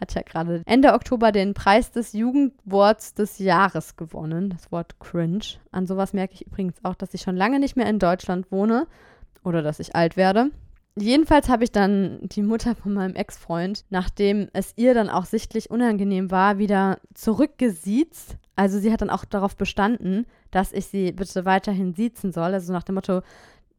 Hat ja gerade Ende Oktober den Preis des Jugendworts des Jahres gewonnen. Das Wort cringe. An sowas merke ich übrigens auch, dass ich schon lange nicht mehr in Deutschland wohne oder dass ich alt werde. Jedenfalls habe ich dann die Mutter von meinem Ex-Freund, nachdem es ihr dann auch sichtlich unangenehm war, wieder zurückgesiezt. Also sie hat dann auch darauf bestanden, dass ich sie bitte weiterhin siezen soll. Also nach dem Motto,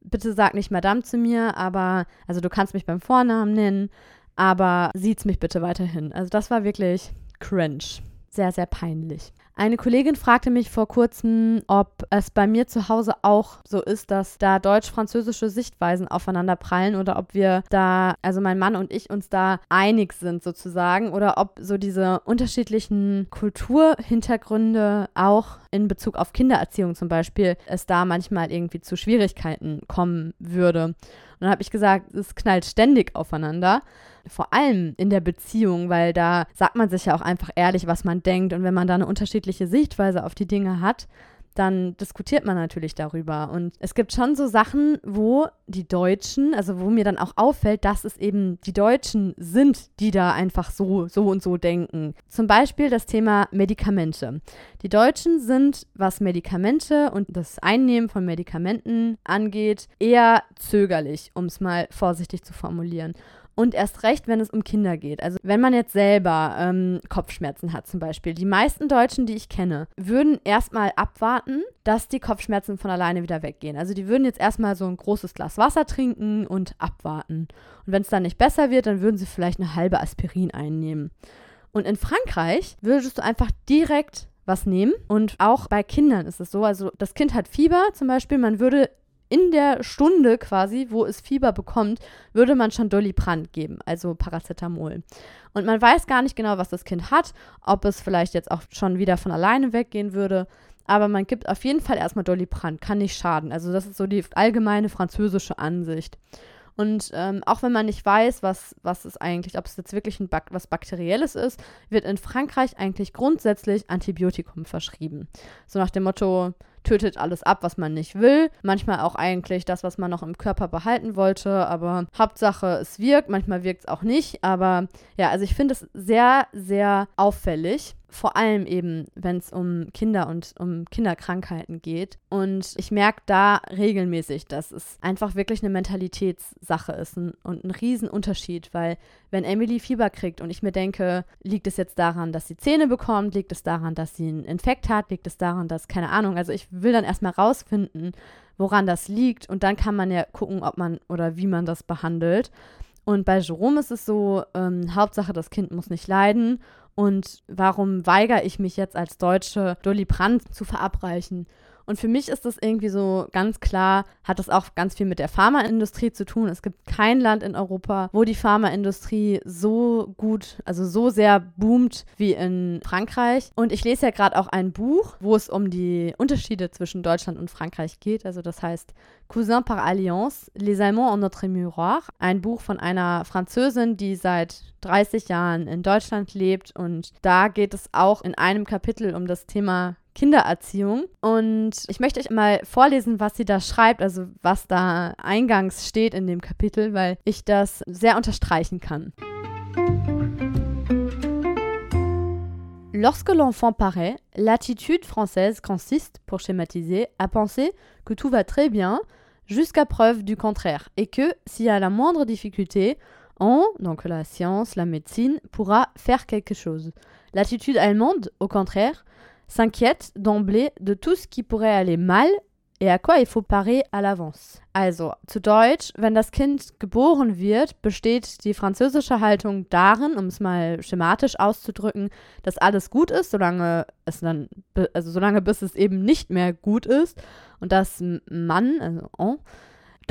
bitte sag nicht Madame zu mir, aber, also du kannst mich beim Vornamen nennen, aber sieht's mich bitte weiterhin. Also das war wirklich cringe. Sehr, sehr peinlich. Eine Kollegin fragte mich vor kurzem, ob es bei mir zu Hause auch so ist, dass da deutsch-französische Sichtweisen aufeinander prallen oder ob wir da, also mein Mann und ich, uns da einig sind sozusagen oder ob so diese unterschiedlichen Kulturhintergründe auch in Bezug auf Kindererziehung zum Beispiel es da manchmal irgendwie zu Schwierigkeiten kommen würde. Dann habe ich gesagt, es knallt ständig aufeinander vor allem in der Beziehung, weil da sagt man sich ja auch einfach ehrlich, was man denkt. Und wenn man da eine unterschiedliche Sichtweise auf die Dinge hat, dann diskutiert man natürlich darüber. Und es gibt schon so Sachen, wo die Deutschen, also wo mir dann auch auffällt, dass es eben die Deutschen sind, die da einfach so, so und so denken. Zum Beispiel das Thema Medikamente. Die Deutschen sind, was Medikamente und das Einnehmen von Medikamenten angeht, eher zögerlich, um es mal vorsichtig zu formulieren. Und erst recht, wenn es um Kinder geht. Also wenn man jetzt selber ähm, Kopfschmerzen hat zum Beispiel. Die meisten Deutschen, die ich kenne, würden erstmal abwarten, dass die Kopfschmerzen von alleine wieder weggehen. Also die würden jetzt erstmal so ein großes Glas Wasser trinken und abwarten. Und wenn es dann nicht besser wird, dann würden sie vielleicht eine halbe Aspirin einnehmen. Und in Frankreich würdest du einfach direkt was nehmen. Und auch bei Kindern ist es so, also das Kind hat Fieber zum Beispiel, man würde in der Stunde quasi, wo es Fieber bekommt, würde man schon Doliprand geben, also Paracetamol. Und man weiß gar nicht genau, was das Kind hat, ob es vielleicht jetzt auch schon wieder von alleine weggehen würde. Aber man gibt auf jeden Fall erstmal Doliprand, kann nicht schaden. Also das ist so die allgemeine französische Ansicht. Und ähm, auch wenn man nicht weiß, was, was es eigentlich, ob es jetzt wirklich ein Bak was Bakterielles ist, wird in Frankreich eigentlich grundsätzlich Antibiotikum verschrieben. So nach dem Motto, tötet alles ab, was man nicht will. Manchmal auch eigentlich das, was man noch im Körper behalten wollte. Aber Hauptsache, es wirkt. Manchmal wirkt es auch nicht. Aber ja, also ich finde es sehr, sehr auffällig. Vor allem eben, wenn es um Kinder und um Kinderkrankheiten geht. Und ich merke da regelmäßig, dass es einfach wirklich eine Mentalitätssache ist und, ein Riesenunterschied, weil wenn Emily Fieber kriegt und ich mir denke, liegt es jetzt daran, dass sie Zähne bekommt, liegt es daran, dass sie einen Infekt hat, liegt es daran, dass, keine Ahnung, also ich will dann erstmal rausfinden, woran das liegt und dann kann man ja gucken, ob man oder wie man das behandelt. Und bei Jerome ist es so, ähm, Hauptsache, das Kind muss nicht leiden. Und warum weigere ich mich jetzt als Deutsche, Doliprane zu verabreichen? Und für mich ist das irgendwie so ganz klar, hat das auch ganz viel mit der Pharmaindustrie zu tun. Es gibt kein Land in Europa, wo die Pharmaindustrie so gut, also so sehr boomt wie in Frankreich. Und ich lese ja gerade auch ein Buch, wo es um die Unterschiede zwischen Deutschland und Frankreich geht. Also das heißt Cousin par Alliance, Les Allemands en notre miroir. Ein Buch von einer Französin, die seit 30 Jahren in Deutschland lebt. Und da geht es auch in einem Kapitel um das Thema Kindererziehung. Und ich möchte euch mal vorlesen, was sie da schreibt, also was da eingangs steht in dem Kapitel, weil ich das sehr unterstreichen kann. Lorsque l'enfant paraît, l'attitude française consiste, pour schématiser, à penser que tout va très bien, jusqu'à preuve du contraire, et que s'il y a la moindre difficulté, on, donc la science, la médecine, pourra faire quelque chose. L'attitude allemande, au contraire, s'inquiète d'emblée de tout ce qui pourrait aller mal et à quoi il faut parer à l'avance. Also, zu Deutsch, wenn das Kind geboren wird, besteht die französische Haltung darin, um es mal schematisch auszudrücken, dass alles gut ist, solange es dann, also solange bis es eben nicht mehr gut ist und dass man, also on,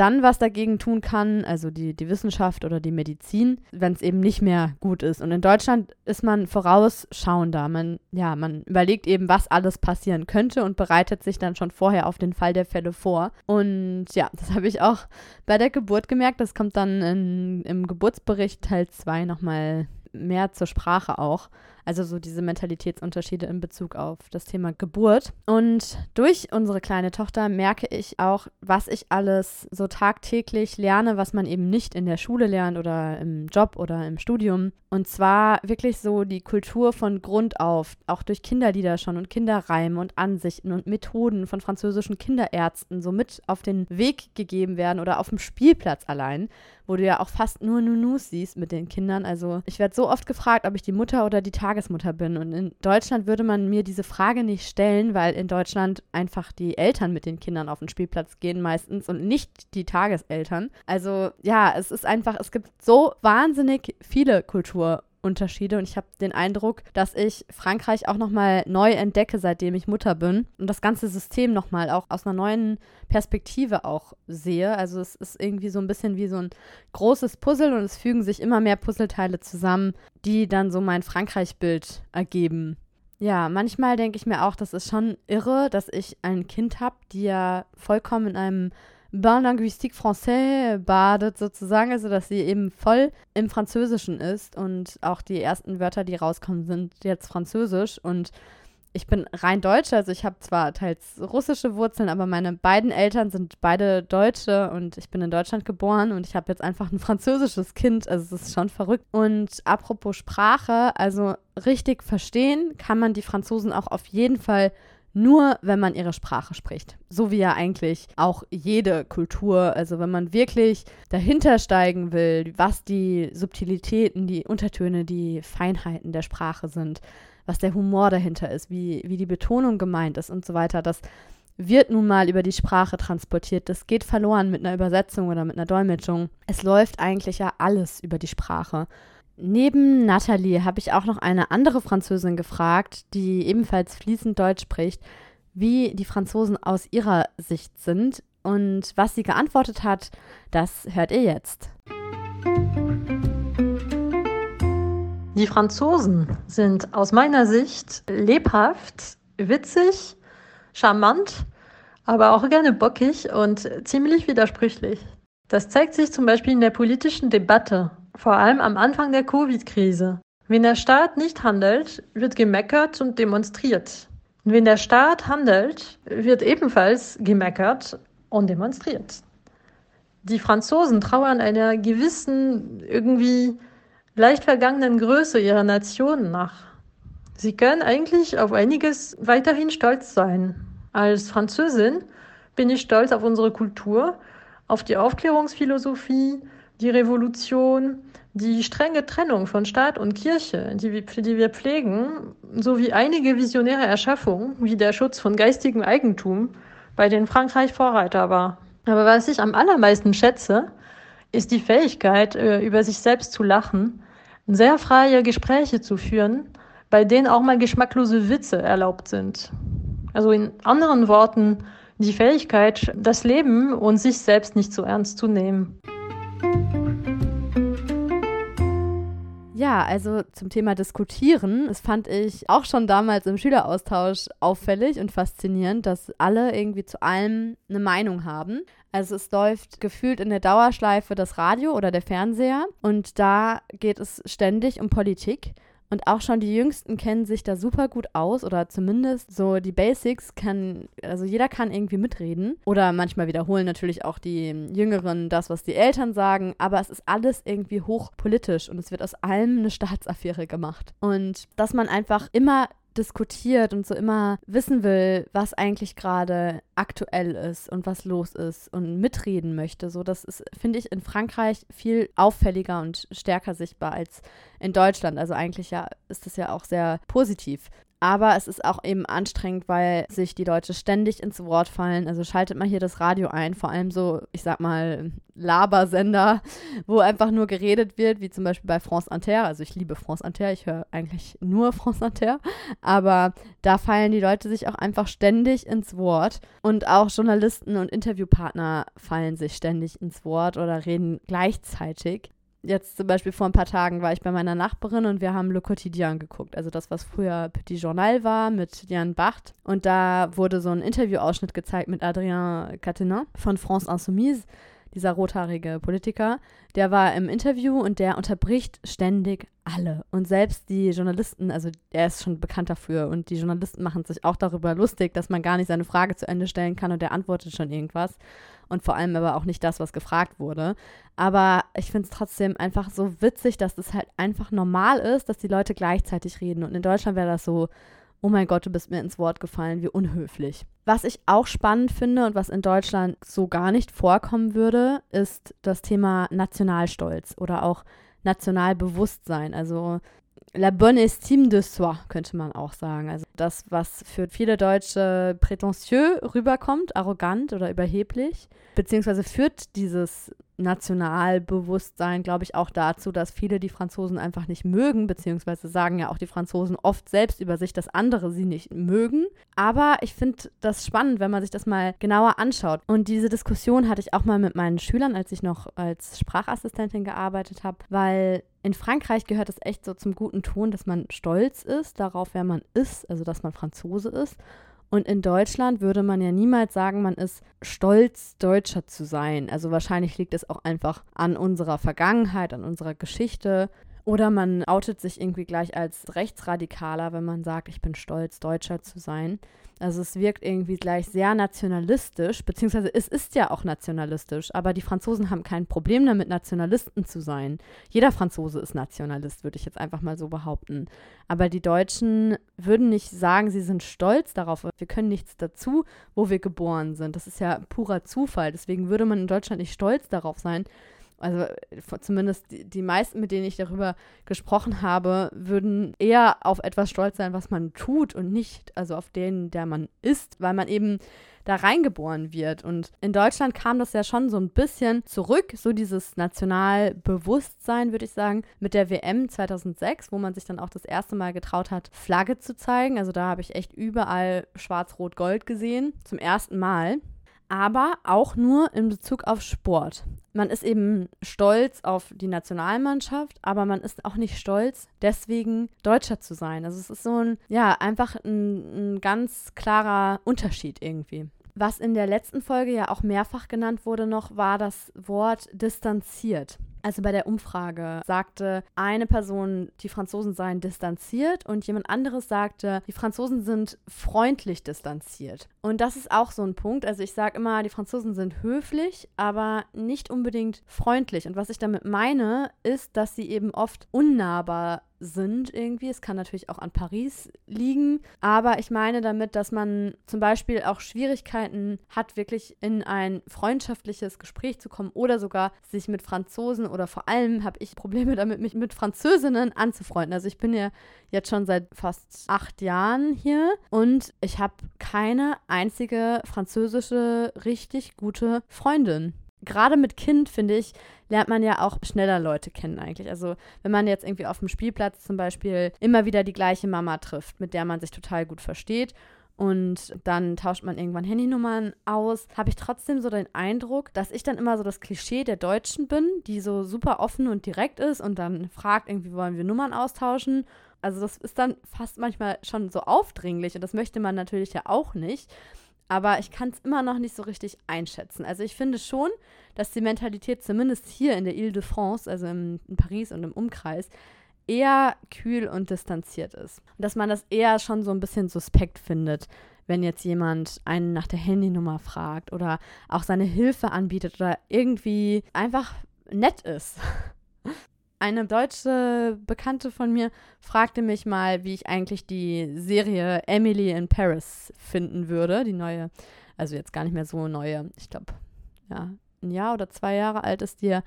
dann was dagegen tun kann, also die, die Wissenschaft oder die Medizin, wenn es eben nicht mehr gut ist. Und in Deutschland ist man vorausschauender. Man, ja, man überlegt eben, was alles passieren könnte und bereitet sich dann schon vorher auf den Fall der Fälle vor. Und ja, das habe ich auch bei der Geburt gemerkt. Das kommt dann in, im Geburtsbericht Teil 2 nochmal mehr zur Sprache auch. Also so diese Mentalitätsunterschiede in Bezug auf das Thema Geburt. Und durch unsere kleine Tochter merke ich auch, was ich alles so tagtäglich lerne, was man eben nicht in der Schule lernt oder im Job oder im Studium. Und zwar wirklich so die Kultur von Grund auf, auch durch Kinderlieder schon und Kinderreime und Ansichten und Methoden von französischen Kinderärzten so mit auf den Weg gegeben werden oder auf dem Spielplatz allein, wo du ja auch fast nur Nunus siehst mit den Kindern. Also ich werde so oft gefragt, ob ich die Mutter oder die Tagesmutter bin. Und in Deutschland würde man mir diese Frage nicht stellen, weil in Deutschland einfach die Eltern mit den Kindern auf den Spielplatz gehen meistens und nicht die Tageseltern. Also ja, es ist einfach, es gibt so wahnsinnig viele Kultur Unterschiede und ich habe den Eindruck, dass ich Frankreich auch nochmal neu entdecke, seitdem ich Mutter bin und das ganze System nochmal auch aus einer neuen Perspektive auch sehe. Also es ist irgendwie so ein bisschen wie so ein großes Puzzle und es fügen sich immer mehr Puzzleteile zusammen, die dann so mein Frankreich-Bild ergeben. Ja, manchmal denke ich mir auch, das ist schon irre, dass ich ein Kind habe, die ja vollkommen in einem Bain Linguistique Français badet sozusagen, also dass sie eben voll im Französischen ist und auch die ersten Wörter, die rauskommen, sind jetzt Französisch und ich bin rein Deutsche, also ich habe zwar teils russische Wurzeln, aber meine beiden Eltern sind beide Deutsche und ich bin in Deutschland geboren und ich habe jetzt einfach ein französisches Kind, also es ist schon verrückt. Und apropos Sprache, also richtig verstehen kann man die Franzosen auch auf jeden Fall nur wenn man ihre Sprache spricht. So wie ja eigentlich auch jede Kultur. Also wenn man wirklich dahinter steigen will, was die Subtilitäten, die Untertöne, die Feinheiten der Sprache sind, was der Humor dahinter ist, wie, wie die Betonung gemeint ist und so weiter, das wird nun mal über die Sprache transportiert. Das geht verloren mit einer Übersetzung oder mit einer Dolmetschung. Es läuft eigentlich ja alles über die Sprache. Neben Nathalie habe ich auch noch eine andere Französin gefragt, die ebenfalls fließend Deutsch spricht, wie die Franzosen aus ihrer Sicht sind. Und was sie geantwortet hat, das hört ihr jetzt. Die Franzosen sind aus meiner Sicht lebhaft, witzig, charmant, aber auch gerne bockig und ziemlich widersprüchlich. Das zeigt sich zum Beispiel in der politischen Debatte vor allem am Anfang der Covid-Krise. Wenn der Staat nicht handelt, wird gemeckert und demonstriert. Und wenn der Staat handelt, wird ebenfalls gemeckert und demonstriert. Die Franzosen trauern einer gewissen, irgendwie leicht vergangenen Größe ihrer Nation nach. Sie können eigentlich auf einiges weiterhin stolz sein. Als Französin bin ich stolz auf unsere Kultur, auf die Aufklärungsphilosophie, die Revolution, die strenge Trennung von Staat und Kirche, die wir, die wir pflegen, sowie einige visionäre Erschaffungen, wie der Schutz von geistigem Eigentum, bei denen Frankreich Vorreiter war. Aber was ich am allermeisten schätze, ist die Fähigkeit, äh, über sich selbst zu lachen, sehr freie Gespräche zu führen, bei denen auch mal geschmacklose Witze erlaubt sind. Also in anderen Worten, die Fähigkeit, das Leben und sich selbst nicht so ernst zu nehmen. Ja, also zum Thema Diskutieren, das fand ich auch schon damals im Schüleraustausch auffällig und faszinierend, dass alle irgendwie zu allem eine Meinung haben. Also es läuft gefühlt in der Dauerschleife das Radio oder der Fernseher und da geht es ständig um Politik. Und auch schon die Jüngsten kennen sich da super gut aus oder zumindest so die Basics kann, also jeder kann irgendwie mitreden. Oder manchmal wiederholen natürlich auch die Jüngeren das, was die Eltern sagen. Aber es ist alles irgendwie hochpolitisch und es wird aus allem eine Staatsaffäre gemacht. Und dass man einfach immer diskutiert und so immer wissen will, was eigentlich gerade aktuell ist und was los ist und mitreden möchte. So, das ist, finde ich, in Frankreich viel auffälliger und stärker sichtbar als in Deutschland. Also eigentlich ja ist das ja auch sehr positiv. Aber es ist auch eben anstrengend, weil sich die Leute ständig ins Wort fallen. Also schaltet mal hier das Radio ein, vor allem so, ich sag mal, Labersender, wo einfach nur geredet wird, wie zum Beispiel bei France Inter. Also ich liebe France Inter, ich höre eigentlich nur France Inter. Aber da fallen die Leute sich auch einfach ständig ins Wort. Und auch Journalisten und Interviewpartner fallen sich ständig ins Wort oder reden gleichzeitig jetzt zum Beispiel vor ein paar Tagen war ich bei meiner Nachbarin und wir haben Le Quotidien geguckt. Also das, was früher Petit Journal war mit Jan Bacht. Und da wurde so ein Interviewausschnitt gezeigt mit Adrien Catenin von France Insoumise, dieser rothaarige Politiker. Der war im Interview und der unterbricht ständig alle. Und selbst die Journalisten, also er ist schon bekannt dafür und die Journalisten machen sich auch darüber lustig, dass man gar nicht seine Frage zu Ende stellen kann und der antwortet schon irgendwas und vor allem aber auch nicht das, was gefragt wurde. Aber ich finde es trotzdem einfach so witzig, dass es das halt einfach normal ist, dass die Leute gleichzeitig reden. Und in Deutschland wäre das so, oh mein Gott, du bist mir ins Wort gefallen, wie unhöflich. Was ich auch spannend finde und was in Deutschland so gar nicht vorkommen würde, ist das Thema Nationalstolz oder auch Nationalbewusstsein. Also la bonne estime de soi, könnte man auch sagen. Also das, was für viele Deutsche prätentieux rüberkommt, arrogant oder überheblich, beziehungsweise führt dieses Nationalbewusstsein, glaube ich, auch dazu, dass viele die Franzosen einfach nicht mögen, beziehungsweise sagen ja auch die Franzosen oft selbst über sich, dass andere sie nicht mögen. Aber ich finde das spannend, wenn man sich das mal genauer anschaut. Und diese Diskussion hatte ich auch mal mit meinen Schülern, als ich noch als Sprachassistentin gearbeitet habe, weil in Frankreich gehört es echt so zum guten Ton, dass man stolz ist darauf, wer man ist, also dass man Franzose ist. Und in Deutschland würde man ja niemals sagen, man ist stolz, Deutscher zu sein. Also wahrscheinlich liegt es auch einfach an unserer Vergangenheit, an unserer Geschichte. Oder man outet sich irgendwie gleich als Rechtsradikaler, wenn man sagt, ich bin stolz, Deutscher zu sein. Also es wirkt irgendwie gleich sehr nationalistisch, beziehungsweise es ist ja auch nationalistisch, aber die Franzosen haben kein Problem damit, Nationalisten zu sein. Jeder Franzose ist Nationalist, würde ich jetzt einfach mal so behaupten. Aber die Deutschen würden nicht sagen, sie sind stolz darauf. Wir können nichts dazu, wo wir geboren sind. Das ist ja purer Zufall. Deswegen würde man in Deutschland nicht stolz darauf sein, also zumindest die, die, meisten, mit denen ich darüber gesprochen habe, würden eher auf etwas stolz sein, was man tut und nicht also auf den, der man ist, weil man eben da reingeboren wird. Und in Deutschland kam das ja schon so ein bisschen zurück, so dieses Nationalbewusstsein, würde ich sagen, mit der WM 2006, wo man sich dann auch das erste Mal getraut hat, Flagge zu zeigen. Also da habe ich echt überall schwarz-rot-gold gesehen, zum ersten Mal aber auch nur in Bezug auf Sport. Man ist eben stolz auf die Nationalmannschaft, aber man ist auch nicht stolz, deswegen Deutscher zu sein. Also es ist so ein, ja, einfach ein, ein ganz klarer Unterschied irgendwie. Was in der letzten Folge ja auch mehrfach genannt wurde noch, war das Wort distanziert. Also bei der Umfrage sagte eine Person, die Franzosen seien distanziert und jemand anderes sagte, die Franzosen sind freundlich distanziert. Und das ist auch so ein Punkt. Also ich sage immer, die Franzosen sind höflich, aber nicht unbedingt freundlich. Und was ich damit meine, ist, dass sie eben oft unnahbar sind irgendwie. Es kann natürlich auch an Paris liegen. Aber ich meine damit, dass man zum Beispiel auch Schwierigkeiten hat, wirklich in ein freundschaftliches Gespräch zu kommen oder sogar sich mit Franzosen oder vor allem habe ich Probleme damit, mich mit Französinnen anzufreunden. Also ich bin ja jetzt schon seit fast acht Jahren hier und ich habe keine einzige französische richtig gute Freundin gerade mit Kind, finde ich, lernt man ja auch schneller Leute kennen eigentlich. Also wenn man jetzt irgendwie auf dem Spielplatz zum Beispiel immer wieder die gleiche Mama trifft, mit der man sich total gut versteht und dann tauscht man irgendwann Handynummern aus, habe ich trotzdem so den Eindruck, dass ich dann immer so das Klischee der Deutschen bin, die so super offen und direkt ist und dann fragt, irgendwie wollen wir Nummern austauschen. Also das ist dann fast manchmal schon so aufdringlich und das möchte man natürlich ja auch nicht aber ich kann es immer noch nicht so richtig einschätzen. Also ich finde schon, dass die Mentalität zumindest hier in der Ile-de-France, also im, in Paris und im Umkreis, eher kühl und distanziert ist. Und dass man das eher schon so ein bisschen suspekt findet, wenn jetzt jemand einen nach der Handynummer fragt oder auch seine Hilfe anbietet oder irgendwie einfach nett ist. Eine deutsche Bekannte von mir fragte mich mal, wie ich eigentlich die Serie Emily in Paris finden würde. Die neue, also jetzt gar nicht mehr so neue, ich glaube, ja, ein Jahr oder zwei Jahre alt ist die,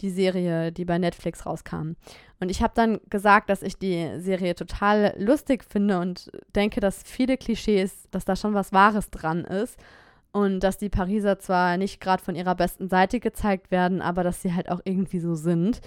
die Serie, die bei Netflix rauskam. Und ich habe dann gesagt, dass ich die Serie total lustig finde und denke, dass viele Klischees, dass da schon was Wahres dran ist. Und dass die Pariser zwar nicht gerade von ihrer besten Seite gezeigt werden, aber dass sie halt auch irgendwie so sind.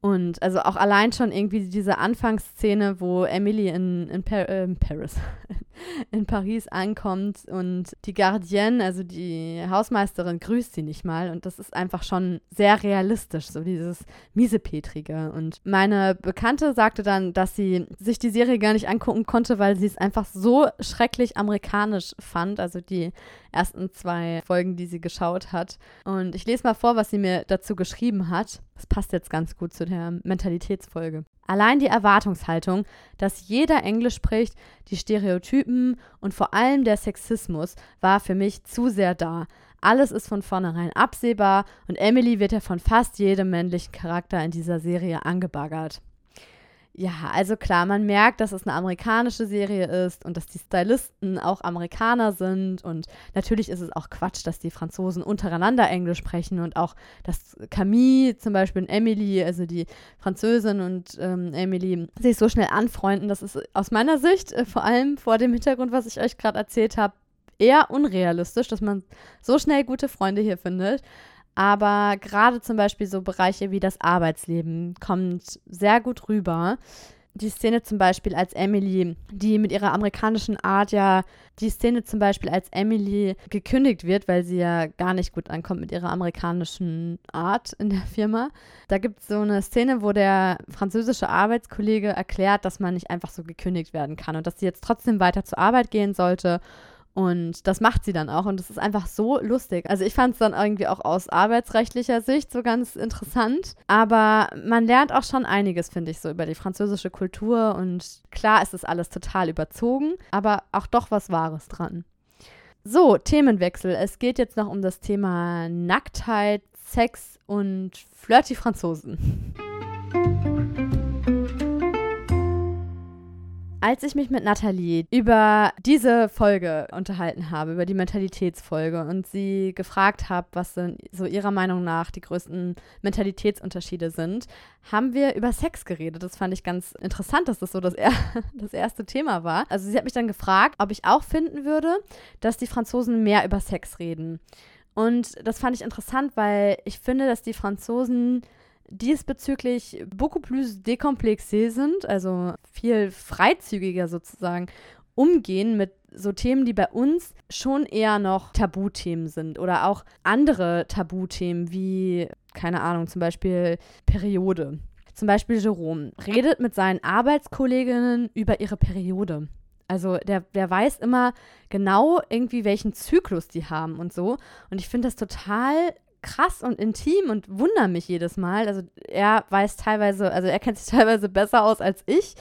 Und also auch allein schon irgendwie diese Anfangsszene, wo Emily in, in, Par äh, in Paris, in Paris ankommt und die Gardienne, also die Hausmeisterin, grüßt sie nicht mal. Und das ist einfach schon sehr realistisch, so dieses Miesepetrige. Und meine Bekannte sagte dann, dass sie sich die Serie gar nicht angucken konnte, weil sie es einfach so schrecklich amerikanisch fand. Also die ersten zwei Folgen, die sie geschaut hat. Und ich lese mal vor, was sie mir dazu geschrieben hat. Das passt jetzt ganz gut zu der Mentalitätsfolge. Allein die Erwartungshaltung, dass jeder Englisch spricht, die Stereotypen und vor allem der Sexismus war für mich zu sehr da. Alles ist von vornherein absehbar und Emily wird ja von fast jedem männlichen Charakter in dieser Serie angebaggert. Ja, also klar, man merkt, dass es eine amerikanische Serie ist und dass die Stylisten auch Amerikaner sind. Und natürlich ist es auch Quatsch, dass die Franzosen untereinander Englisch sprechen und auch, dass Camille zum Beispiel und Emily, also die Französin und ähm, Emily, sich so schnell anfreunden. Das ist aus meiner Sicht, äh, vor allem vor dem Hintergrund, was ich euch gerade erzählt habe, eher unrealistisch, dass man so schnell gute Freunde hier findet. Aber gerade zum Beispiel so Bereiche wie das Arbeitsleben kommt sehr gut rüber. Die Szene zum Beispiel als Emily, die mit ihrer amerikanischen Art ja, die Szene zum Beispiel als Emily gekündigt wird, weil sie ja gar nicht gut ankommt mit ihrer amerikanischen Art in der Firma. Da gibt es so eine Szene, wo der französische Arbeitskollege erklärt, dass man nicht einfach so gekündigt werden kann und dass sie jetzt trotzdem weiter zur Arbeit gehen sollte und das macht sie dann auch. Und das ist einfach so lustig. Also ich fand es dann irgendwie auch aus arbeitsrechtlicher Sicht so ganz interessant. Aber man lernt auch schon einiges, finde ich, so über die französische Kultur. Und klar ist es alles total überzogen, aber auch doch was Wahres dran. So, Themenwechsel. Es geht jetzt noch um das Thema Nacktheit, Sex und flirty Franzosen. Als ich mich mit Nathalie über diese Folge unterhalten habe, über die Mentalitätsfolge und sie gefragt habe, was denn so ihrer Meinung nach die größten Mentalitätsunterschiede sind, haben wir über Sex geredet. Das fand ich ganz interessant, dass das so das, er das erste Thema war. Also sie hat mich dann gefragt, ob ich auch finden würde, dass die Franzosen mehr über Sex reden. Und das fand ich interessant, weil ich finde, dass die Franzosen diesbezüglich beaucoup plus décomplexé sind, also viel freizügiger sozusagen umgehen mit so Themen, die bei uns schon eher noch Tabuthemen sind oder auch andere Tabuthemen wie, keine Ahnung, zum Beispiel Periode. Zum Beispiel Jerome redet mit seinen Arbeitskolleginnen über ihre Periode. Also der, der weiß immer genau irgendwie, welchen Zyklus die haben und so. Und ich finde das total krass und intim und wundere mich jedes Mal. Also er weiß teilweise, also er kennt sich teilweise besser aus als ich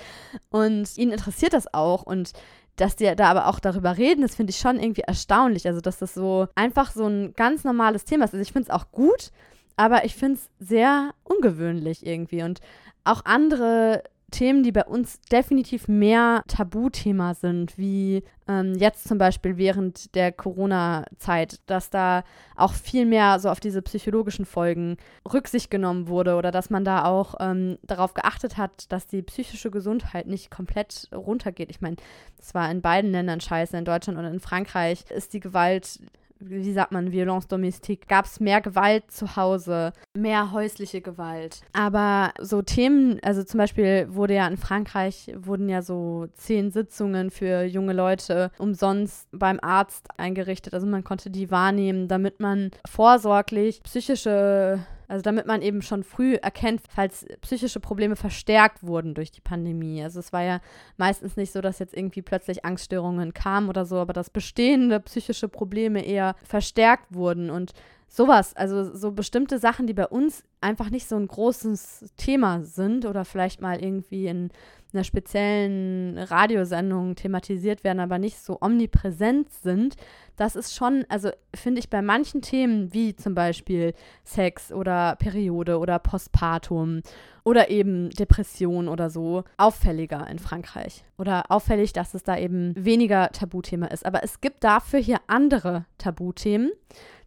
und ihn interessiert das auch und dass die da aber auch darüber reden, das finde ich schon irgendwie erstaunlich. Also dass das so einfach so ein ganz normales Thema ist. Also ich finde es auch gut, aber ich finde es sehr ungewöhnlich irgendwie und auch andere Themen, die bei uns definitiv mehr Tabuthema sind, wie ähm, jetzt zum Beispiel während der Corona-Zeit, dass da auch viel mehr so auf diese psychologischen Folgen Rücksicht genommen wurde oder dass man da auch ähm, darauf geachtet hat, dass die psychische Gesundheit nicht komplett runtergeht. Ich meine, es war in beiden Ländern scheiße, in Deutschland und in Frankreich ist die Gewalt wie sagt man, Violence domestique, gab es mehr Gewalt zu Hause, mehr häusliche Gewalt. Aber so Themen, also zum Beispiel wurde ja in Frankreich, wurden ja so zehn Sitzungen für junge Leute umsonst beim Arzt eingerichtet. Also man konnte die wahrnehmen, damit man vorsorglich psychische also damit man eben schon früh erkennt, falls psychische Probleme verstärkt wurden durch die Pandemie. Also es war ja meistens nicht so, dass jetzt irgendwie plötzlich Angststörungen kamen oder so, aber dass bestehende psychische Probleme eher verstärkt wurden und sowas, also so bestimmte Sachen, die bei uns einfach nicht so ein großes Thema sind oder vielleicht mal irgendwie in einer speziellen Radiosendung thematisiert werden, aber nicht so omnipräsent sind, das ist schon, also finde ich bei manchen Themen, wie zum Beispiel Sex oder Periode oder Postpartum oder eben Depression oder so, auffälliger in Frankreich. Oder auffällig, dass es da eben weniger Tabuthema ist. Aber es gibt dafür hier andere Tabuthemen.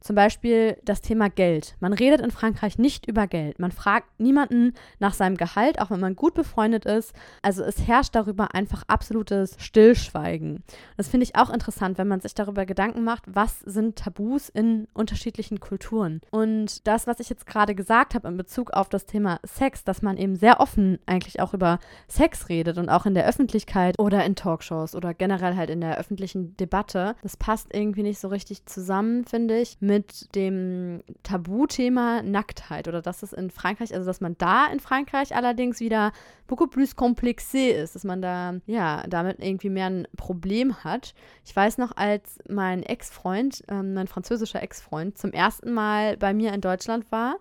Zum Beispiel das Thema Geld. Man redet in Frankreich nicht über Geld. Man fragt niemanden nach seinem Gehalt, auch wenn man gut befreundet ist. Also es herrscht darüber einfach absolutes Stillschweigen. Das finde ich auch interessant, wenn man sich darüber Gedanken macht, was sind Tabus in unterschiedlichen Kulturen. Und das, was ich jetzt gerade gesagt habe in Bezug auf das Thema Sex, dass man eben sehr offen eigentlich auch über Sex redet und auch in der Öffentlichkeit oder in Talkshows oder generell halt in der öffentlichen Debatte, das passt irgendwie nicht so richtig zusammen, finde ich, mit dem Tabuthema Nacktheit oder dass es in Frankreich, also dass man da in Frankreich allerdings wieder beaucoup plus complexé ist, dass man da ja damit irgendwie mehr ein Problem hat. Ich weiß noch, als mein Ex-Freund, ähm, mein französischer Ex-Freund, zum ersten Mal bei mir in Deutschland war,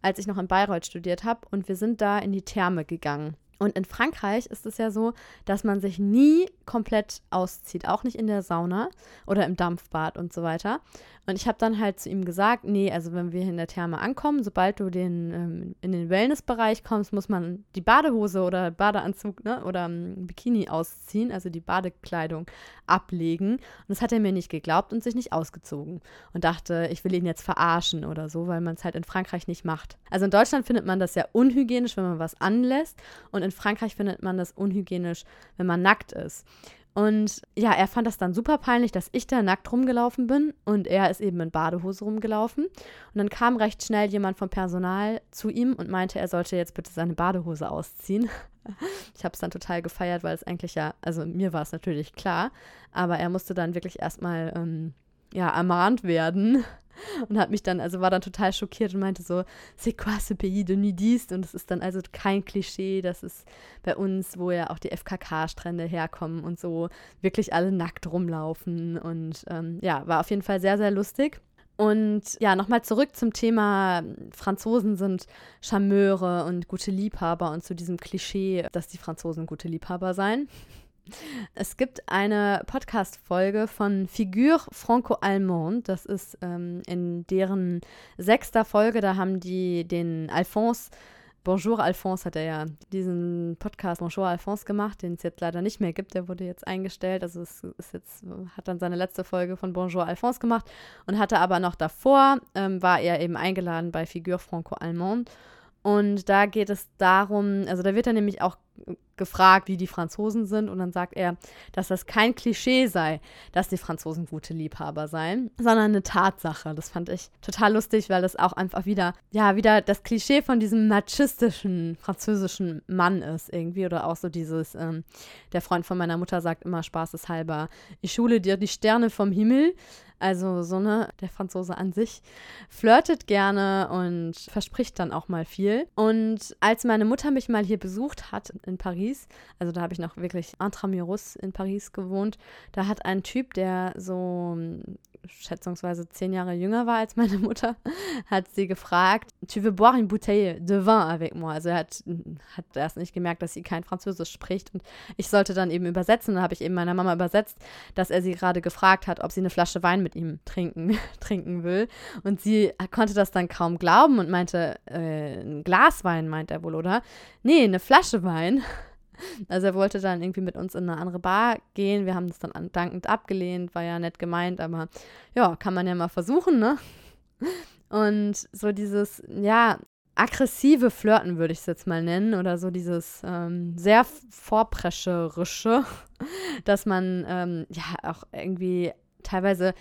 als ich noch in Bayreuth studiert habe und wir sind da in die Therme gegangen. Und in Frankreich ist es ja so, dass man sich nie komplett auszieht, auch nicht in der Sauna oder im Dampfbad und so weiter. Und ich habe dann halt zu ihm gesagt, nee, also wenn wir in der Therme ankommen, sobald du den, ähm, in den Wellnessbereich kommst, muss man die Badehose oder Badeanzug ne, oder ähm, Bikini ausziehen, also die Badekleidung ablegen. Und das hat er mir nicht geglaubt und sich nicht ausgezogen. Und dachte, ich will ihn jetzt verarschen oder so, weil man es halt in Frankreich nicht macht. Also in Deutschland findet man das ja unhygienisch, wenn man was anlässt. Und in Frankreich findet man das unhygienisch, wenn man nackt ist. Und ja, er fand das dann super peinlich, dass ich da nackt rumgelaufen bin und er ist eben in Badehose rumgelaufen. Und dann kam recht schnell jemand vom Personal zu ihm und meinte, er sollte jetzt bitte seine Badehose ausziehen. Ich habe es dann total gefeiert, weil es eigentlich ja, also mir war es natürlich klar, aber er musste dann wirklich erstmal ähm, ja, ermahnt werden, und hat mich dann, also war dann total schockiert und meinte so, c'est quoi ce pays de nudistes? Und es ist dann also kein Klischee, das ist bei uns, wo ja auch die FKK-Strände herkommen und so, wirklich alle nackt rumlaufen und ähm, ja, war auf jeden Fall sehr, sehr lustig. Und ja, nochmal zurück zum Thema, Franzosen sind Charmeure und gute Liebhaber und zu diesem Klischee, dass die Franzosen gute Liebhaber seien. Es gibt eine Podcast-Folge von Figure Franco-Allemande. Das ist ähm, in deren sechster Folge. Da haben die den Alphonse, Bonjour Alphonse hat er ja diesen Podcast Bonjour Alphonse gemacht, den es jetzt leider nicht mehr gibt. Der wurde jetzt eingestellt. Also es ist jetzt, hat dann seine letzte Folge von Bonjour Alphonse gemacht und hatte aber noch davor, ähm, war er eben eingeladen bei Figure Franco-Allemande. Und da geht es darum, also da wird er nämlich auch gefragt, wie die Franzosen sind. Und dann sagt er, dass das kein Klischee sei, dass die Franzosen gute Liebhaber seien, sondern eine Tatsache. Das fand ich total lustig, weil das auch einfach wieder, ja, wieder das Klischee von diesem machistischen französischen Mann ist irgendwie. Oder auch so dieses, ähm, der Freund von meiner Mutter sagt immer spaßeshalber, ich schule dir die Sterne vom Himmel. Also so ne, der Franzose an sich flirtet gerne und verspricht dann auch mal viel. Und als meine Mutter mich mal hier besucht hat in Paris, also da habe ich noch wirklich intramuros in Paris gewohnt, da hat ein Typ, der so schätzungsweise zehn Jahre jünger war als meine Mutter, hat sie gefragt, tu veux boire une bouteille de vin avec moi? Also er hat, hat erst nicht gemerkt, dass sie kein Französisch spricht und ich sollte dann eben übersetzen. Dann habe ich eben meiner Mama übersetzt, dass er sie gerade gefragt hat, ob sie eine Flasche Wein mit ihm trinken, trinken will. Und sie konnte das dann kaum glauben und meinte, äh, ein Glas Wein meint er wohl, oder? Nee, eine Flasche Wein. Also er wollte dann irgendwie mit uns in eine andere Bar gehen. Wir haben das dann dankend abgelehnt, war ja nett gemeint, aber ja, kann man ja mal versuchen, ne? Und so dieses, ja, aggressive Flirten würde ich es jetzt mal nennen oder so dieses ähm, sehr vorprescherische, dass man ähm, ja auch irgendwie teilweise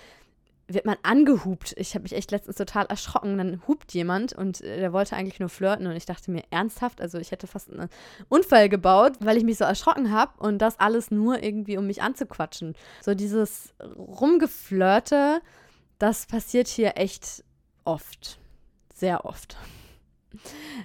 wird man angehupt. Ich habe mich echt letztens total erschrocken. Dann hupt jemand und äh, der wollte eigentlich nur flirten und ich dachte mir ernsthaft, also ich hätte fast einen Unfall gebaut, weil ich mich so erschrocken habe und das alles nur irgendwie, um mich anzuquatschen. So dieses Rumgeflirte, das passiert hier echt oft. Sehr oft.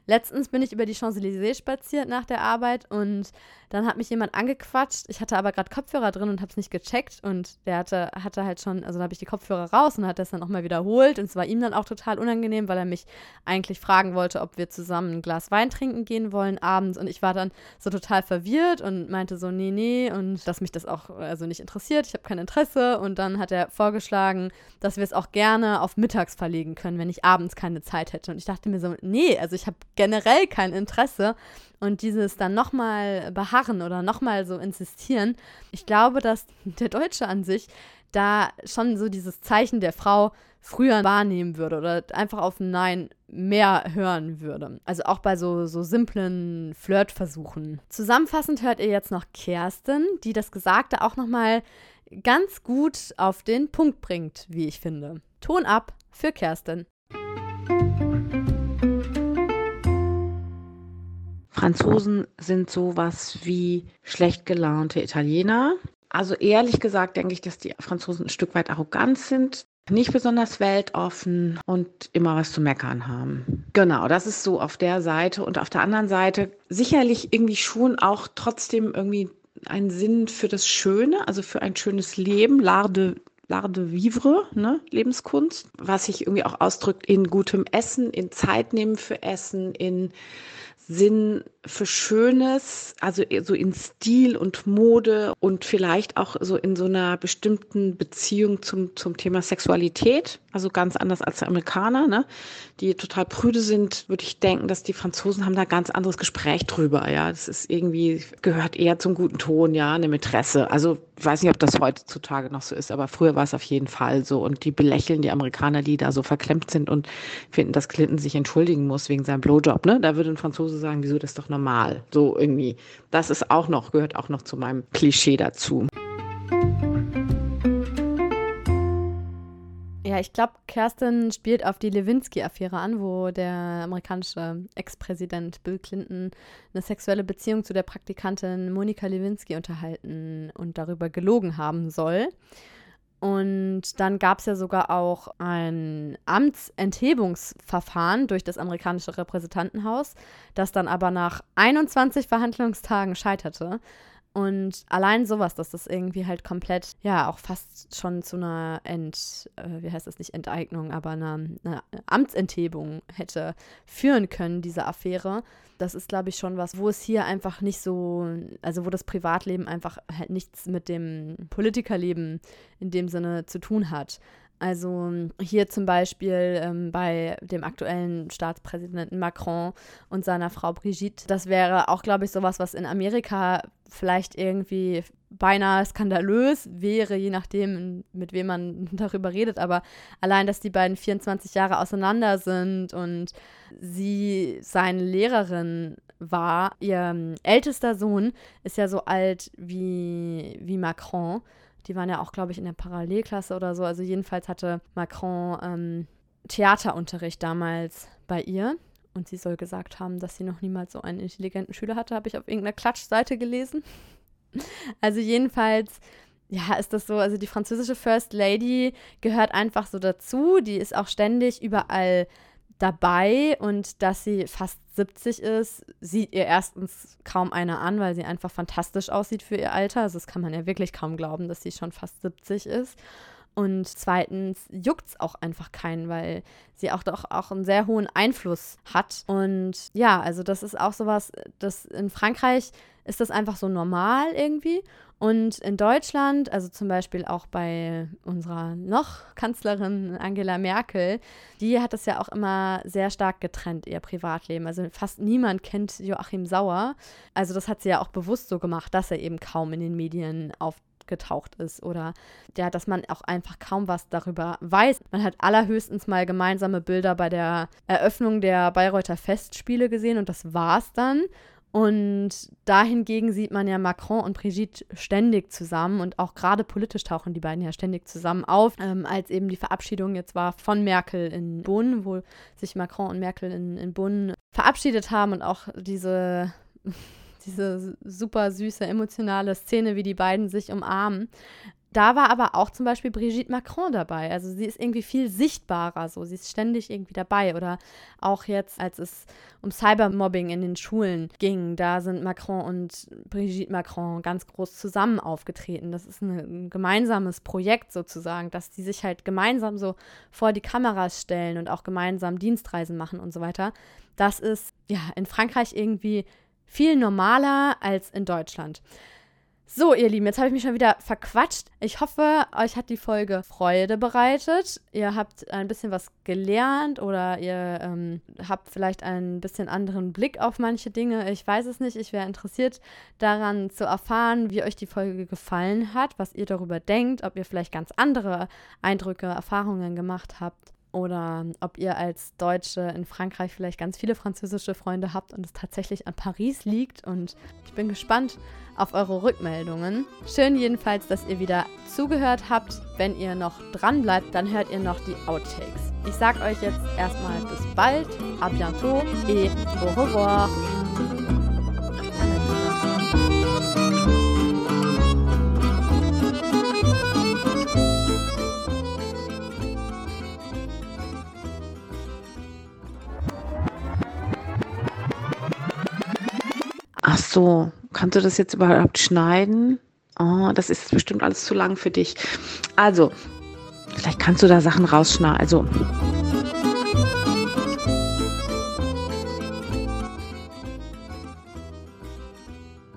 Letztens bin ich über die Champs-Élysées spaziert nach der Arbeit und dann hat mich jemand angequatscht. Ich hatte aber gerade Kopfhörer drin und habe es nicht gecheckt. Und der hatte, hatte halt schon, also da habe ich die Kopfhörer raus und hat das dann nochmal wiederholt. Und es war ihm dann auch total unangenehm, weil er mich eigentlich fragen wollte, ob wir zusammen ein Glas Wein trinken gehen wollen abends. Und ich war dann so total verwirrt und meinte so, nee, nee. Und dass mich das auch also nicht interessiert, ich habe kein Interesse. Und dann hat er vorgeschlagen, dass wir es auch gerne auf mittags verlegen können, wenn ich abends keine Zeit hätte. Und ich dachte mir so, nee, also ich habe generell kein Interesse und dieses dann nochmal beharren oder nochmal so insistieren, ich glaube, dass der Deutsche an sich da schon so dieses Zeichen der Frau früher wahrnehmen würde oder einfach auf ein Nein mehr hören würde. Also auch bei so, so simplen Flirtversuchen. Zusammenfassend hört ihr jetzt noch Kerstin, die das Gesagte auch nochmal ganz gut auf den Punkt bringt, wie ich finde. Ton ab für Kerstin. Franzosen sind sowas wie schlecht gelaunte Italiener. Also ehrlich gesagt denke ich, dass die Franzosen ein Stück weit arrogant sind, nicht besonders weltoffen und immer was zu meckern haben. Genau, das ist so auf der Seite. Und auf der anderen Seite sicherlich irgendwie schon auch trotzdem irgendwie einen Sinn für das Schöne, also für ein schönes Leben, l'art de, de vivre, ne? Lebenskunst, was sich irgendwie auch ausdrückt in gutem Essen, in Zeit nehmen für Essen, in Sinn für Schönes, also so in Stil und Mode und vielleicht auch so in so einer bestimmten Beziehung zum, zum Thema Sexualität. Also ganz anders als die Amerikaner, ne? die total prüde sind, würde ich denken, dass die Franzosen haben da ganz anderes Gespräch drüber. Ja, das ist irgendwie, gehört eher zum guten Ton, ja, eine Mätresse. Also ich weiß nicht, ob das heutzutage noch so ist, aber früher war es auf jeden Fall so. Und die belächeln die Amerikaner, die da so verklemmt sind und finden, dass Clinton sich entschuldigen muss wegen seinem Blowjob. Ne? Da würde ein Franzose sagen, wieso das doch normal. So irgendwie. Das ist auch noch, gehört auch noch zu meinem Klischee dazu. Ja, ich glaube, Kerstin spielt auf die Lewinsky-Affäre an, wo der amerikanische Ex-Präsident Bill Clinton eine sexuelle Beziehung zu der Praktikantin Monika Lewinsky unterhalten und darüber gelogen haben soll. Und dann gab es ja sogar auch ein Amtsenthebungsverfahren durch das amerikanische Repräsentantenhaus, das dann aber nach 21 Verhandlungstagen scheiterte. Und allein sowas, dass das irgendwie halt komplett, ja, auch fast schon zu einer Ent, äh, wie heißt das nicht, Enteignung, aber einer, einer Amtsenthebung hätte führen können, diese Affäre. Das ist, glaube ich, schon was, wo es hier einfach nicht so, also wo das Privatleben einfach halt nichts mit dem Politikerleben in dem Sinne zu tun hat. Also hier zum Beispiel ähm, bei dem aktuellen Staatspräsidenten Macron und seiner Frau Brigitte. Das wäre auch, glaube ich, sowas, was in Amerika vielleicht irgendwie beinahe skandalös wäre, je nachdem, mit wem man darüber redet. Aber allein, dass die beiden 24 Jahre auseinander sind und sie seine Lehrerin war, ihr ähm, ältester Sohn ist ja so alt wie, wie Macron. Die waren ja auch, glaube ich, in der Parallelklasse oder so. Also jedenfalls hatte Macron ähm, Theaterunterricht damals bei ihr. Und sie soll gesagt haben, dass sie noch niemals so einen intelligenten Schüler hatte, habe ich auf irgendeiner Klatschseite gelesen. Also jedenfalls, ja, ist das so, also die französische First Lady gehört einfach so dazu. Die ist auch ständig überall dabei und dass sie fast 70 ist, sieht ihr erstens kaum einer an, weil sie einfach fantastisch aussieht für ihr Alter. Also das kann man ja wirklich kaum glauben, dass sie schon fast 70 ist. Und zweitens juckt es auch einfach keinen, weil sie auch doch auch einen sehr hohen Einfluss hat. Und ja, also das ist auch sowas, das in Frankreich ist das einfach so normal irgendwie. Und in Deutschland, also zum Beispiel auch bei unserer noch Kanzlerin Angela Merkel, die hat das ja auch immer sehr stark getrennt, ihr Privatleben. Also fast niemand kennt Joachim Sauer. Also das hat sie ja auch bewusst so gemacht, dass er eben kaum in den Medien aufgetaucht ist oder ja, dass man auch einfach kaum was darüber weiß. Man hat allerhöchstens mal gemeinsame Bilder bei der Eröffnung der Bayreuther Festspiele gesehen und das war's dann. Und dahingegen sieht man ja Macron und Brigitte ständig zusammen und auch gerade politisch tauchen die beiden ja ständig zusammen auf, ähm, als eben die Verabschiedung jetzt war von Merkel in Bonn, wo sich Macron und Merkel in, in Bonn verabschiedet haben und auch diese, diese super süße, emotionale Szene, wie die beiden sich umarmen. Da war aber auch zum Beispiel Brigitte Macron dabei. Also sie ist irgendwie viel sichtbarer so. Sie ist ständig irgendwie dabei. Oder auch jetzt, als es um Cybermobbing in den Schulen ging, da sind Macron und Brigitte Macron ganz groß zusammen aufgetreten. Das ist ein gemeinsames Projekt sozusagen, dass die sich halt gemeinsam so vor die Kameras stellen und auch gemeinsam Dienstreisen machen und so weiter. Das ist ja in Frankreich irgendwie viel normaler als in Deutschland. So, ihr Lieben, jetzt habe ich mich schon wieder verquatscht. Ich hoffe, euch hat die Folge Freude bereitet. Ihr habt ein bisschen was gelernt oder ihr ähm, habt vielleicht einen bisschen anderen Blick auf manche Dinge. Ich weiß es nicht. Ich wäre interessiert daran zu erfahren, wie euch die Folge gefallen hat, was ihr darüber denkt, ob ihr vielleicht ganz andere Eindrücke, Erfahrungen gemacht habt oder ob ihr als Deutsche in Frankreich vielleicht ganz viele französische Freunde habt und es tatsächlich an Paris liegt. Und ich bin gespannt auf eure Rückmeldungen. Schön jedenfalls, dass ihr wieder zugehört habt. Wenn ihr noch dran bleibt, dann hört ihr noch die Outtakes. Ich sag euch jetzt erstmal bis bald, à bientôt et au revoir. Ach so, kannst du das jetzt überhaupt schneiden? Oh, das ist bestimmt alles zu lang für dich. Also, vielleicht kannst du da Sachen rausschneiden. Also,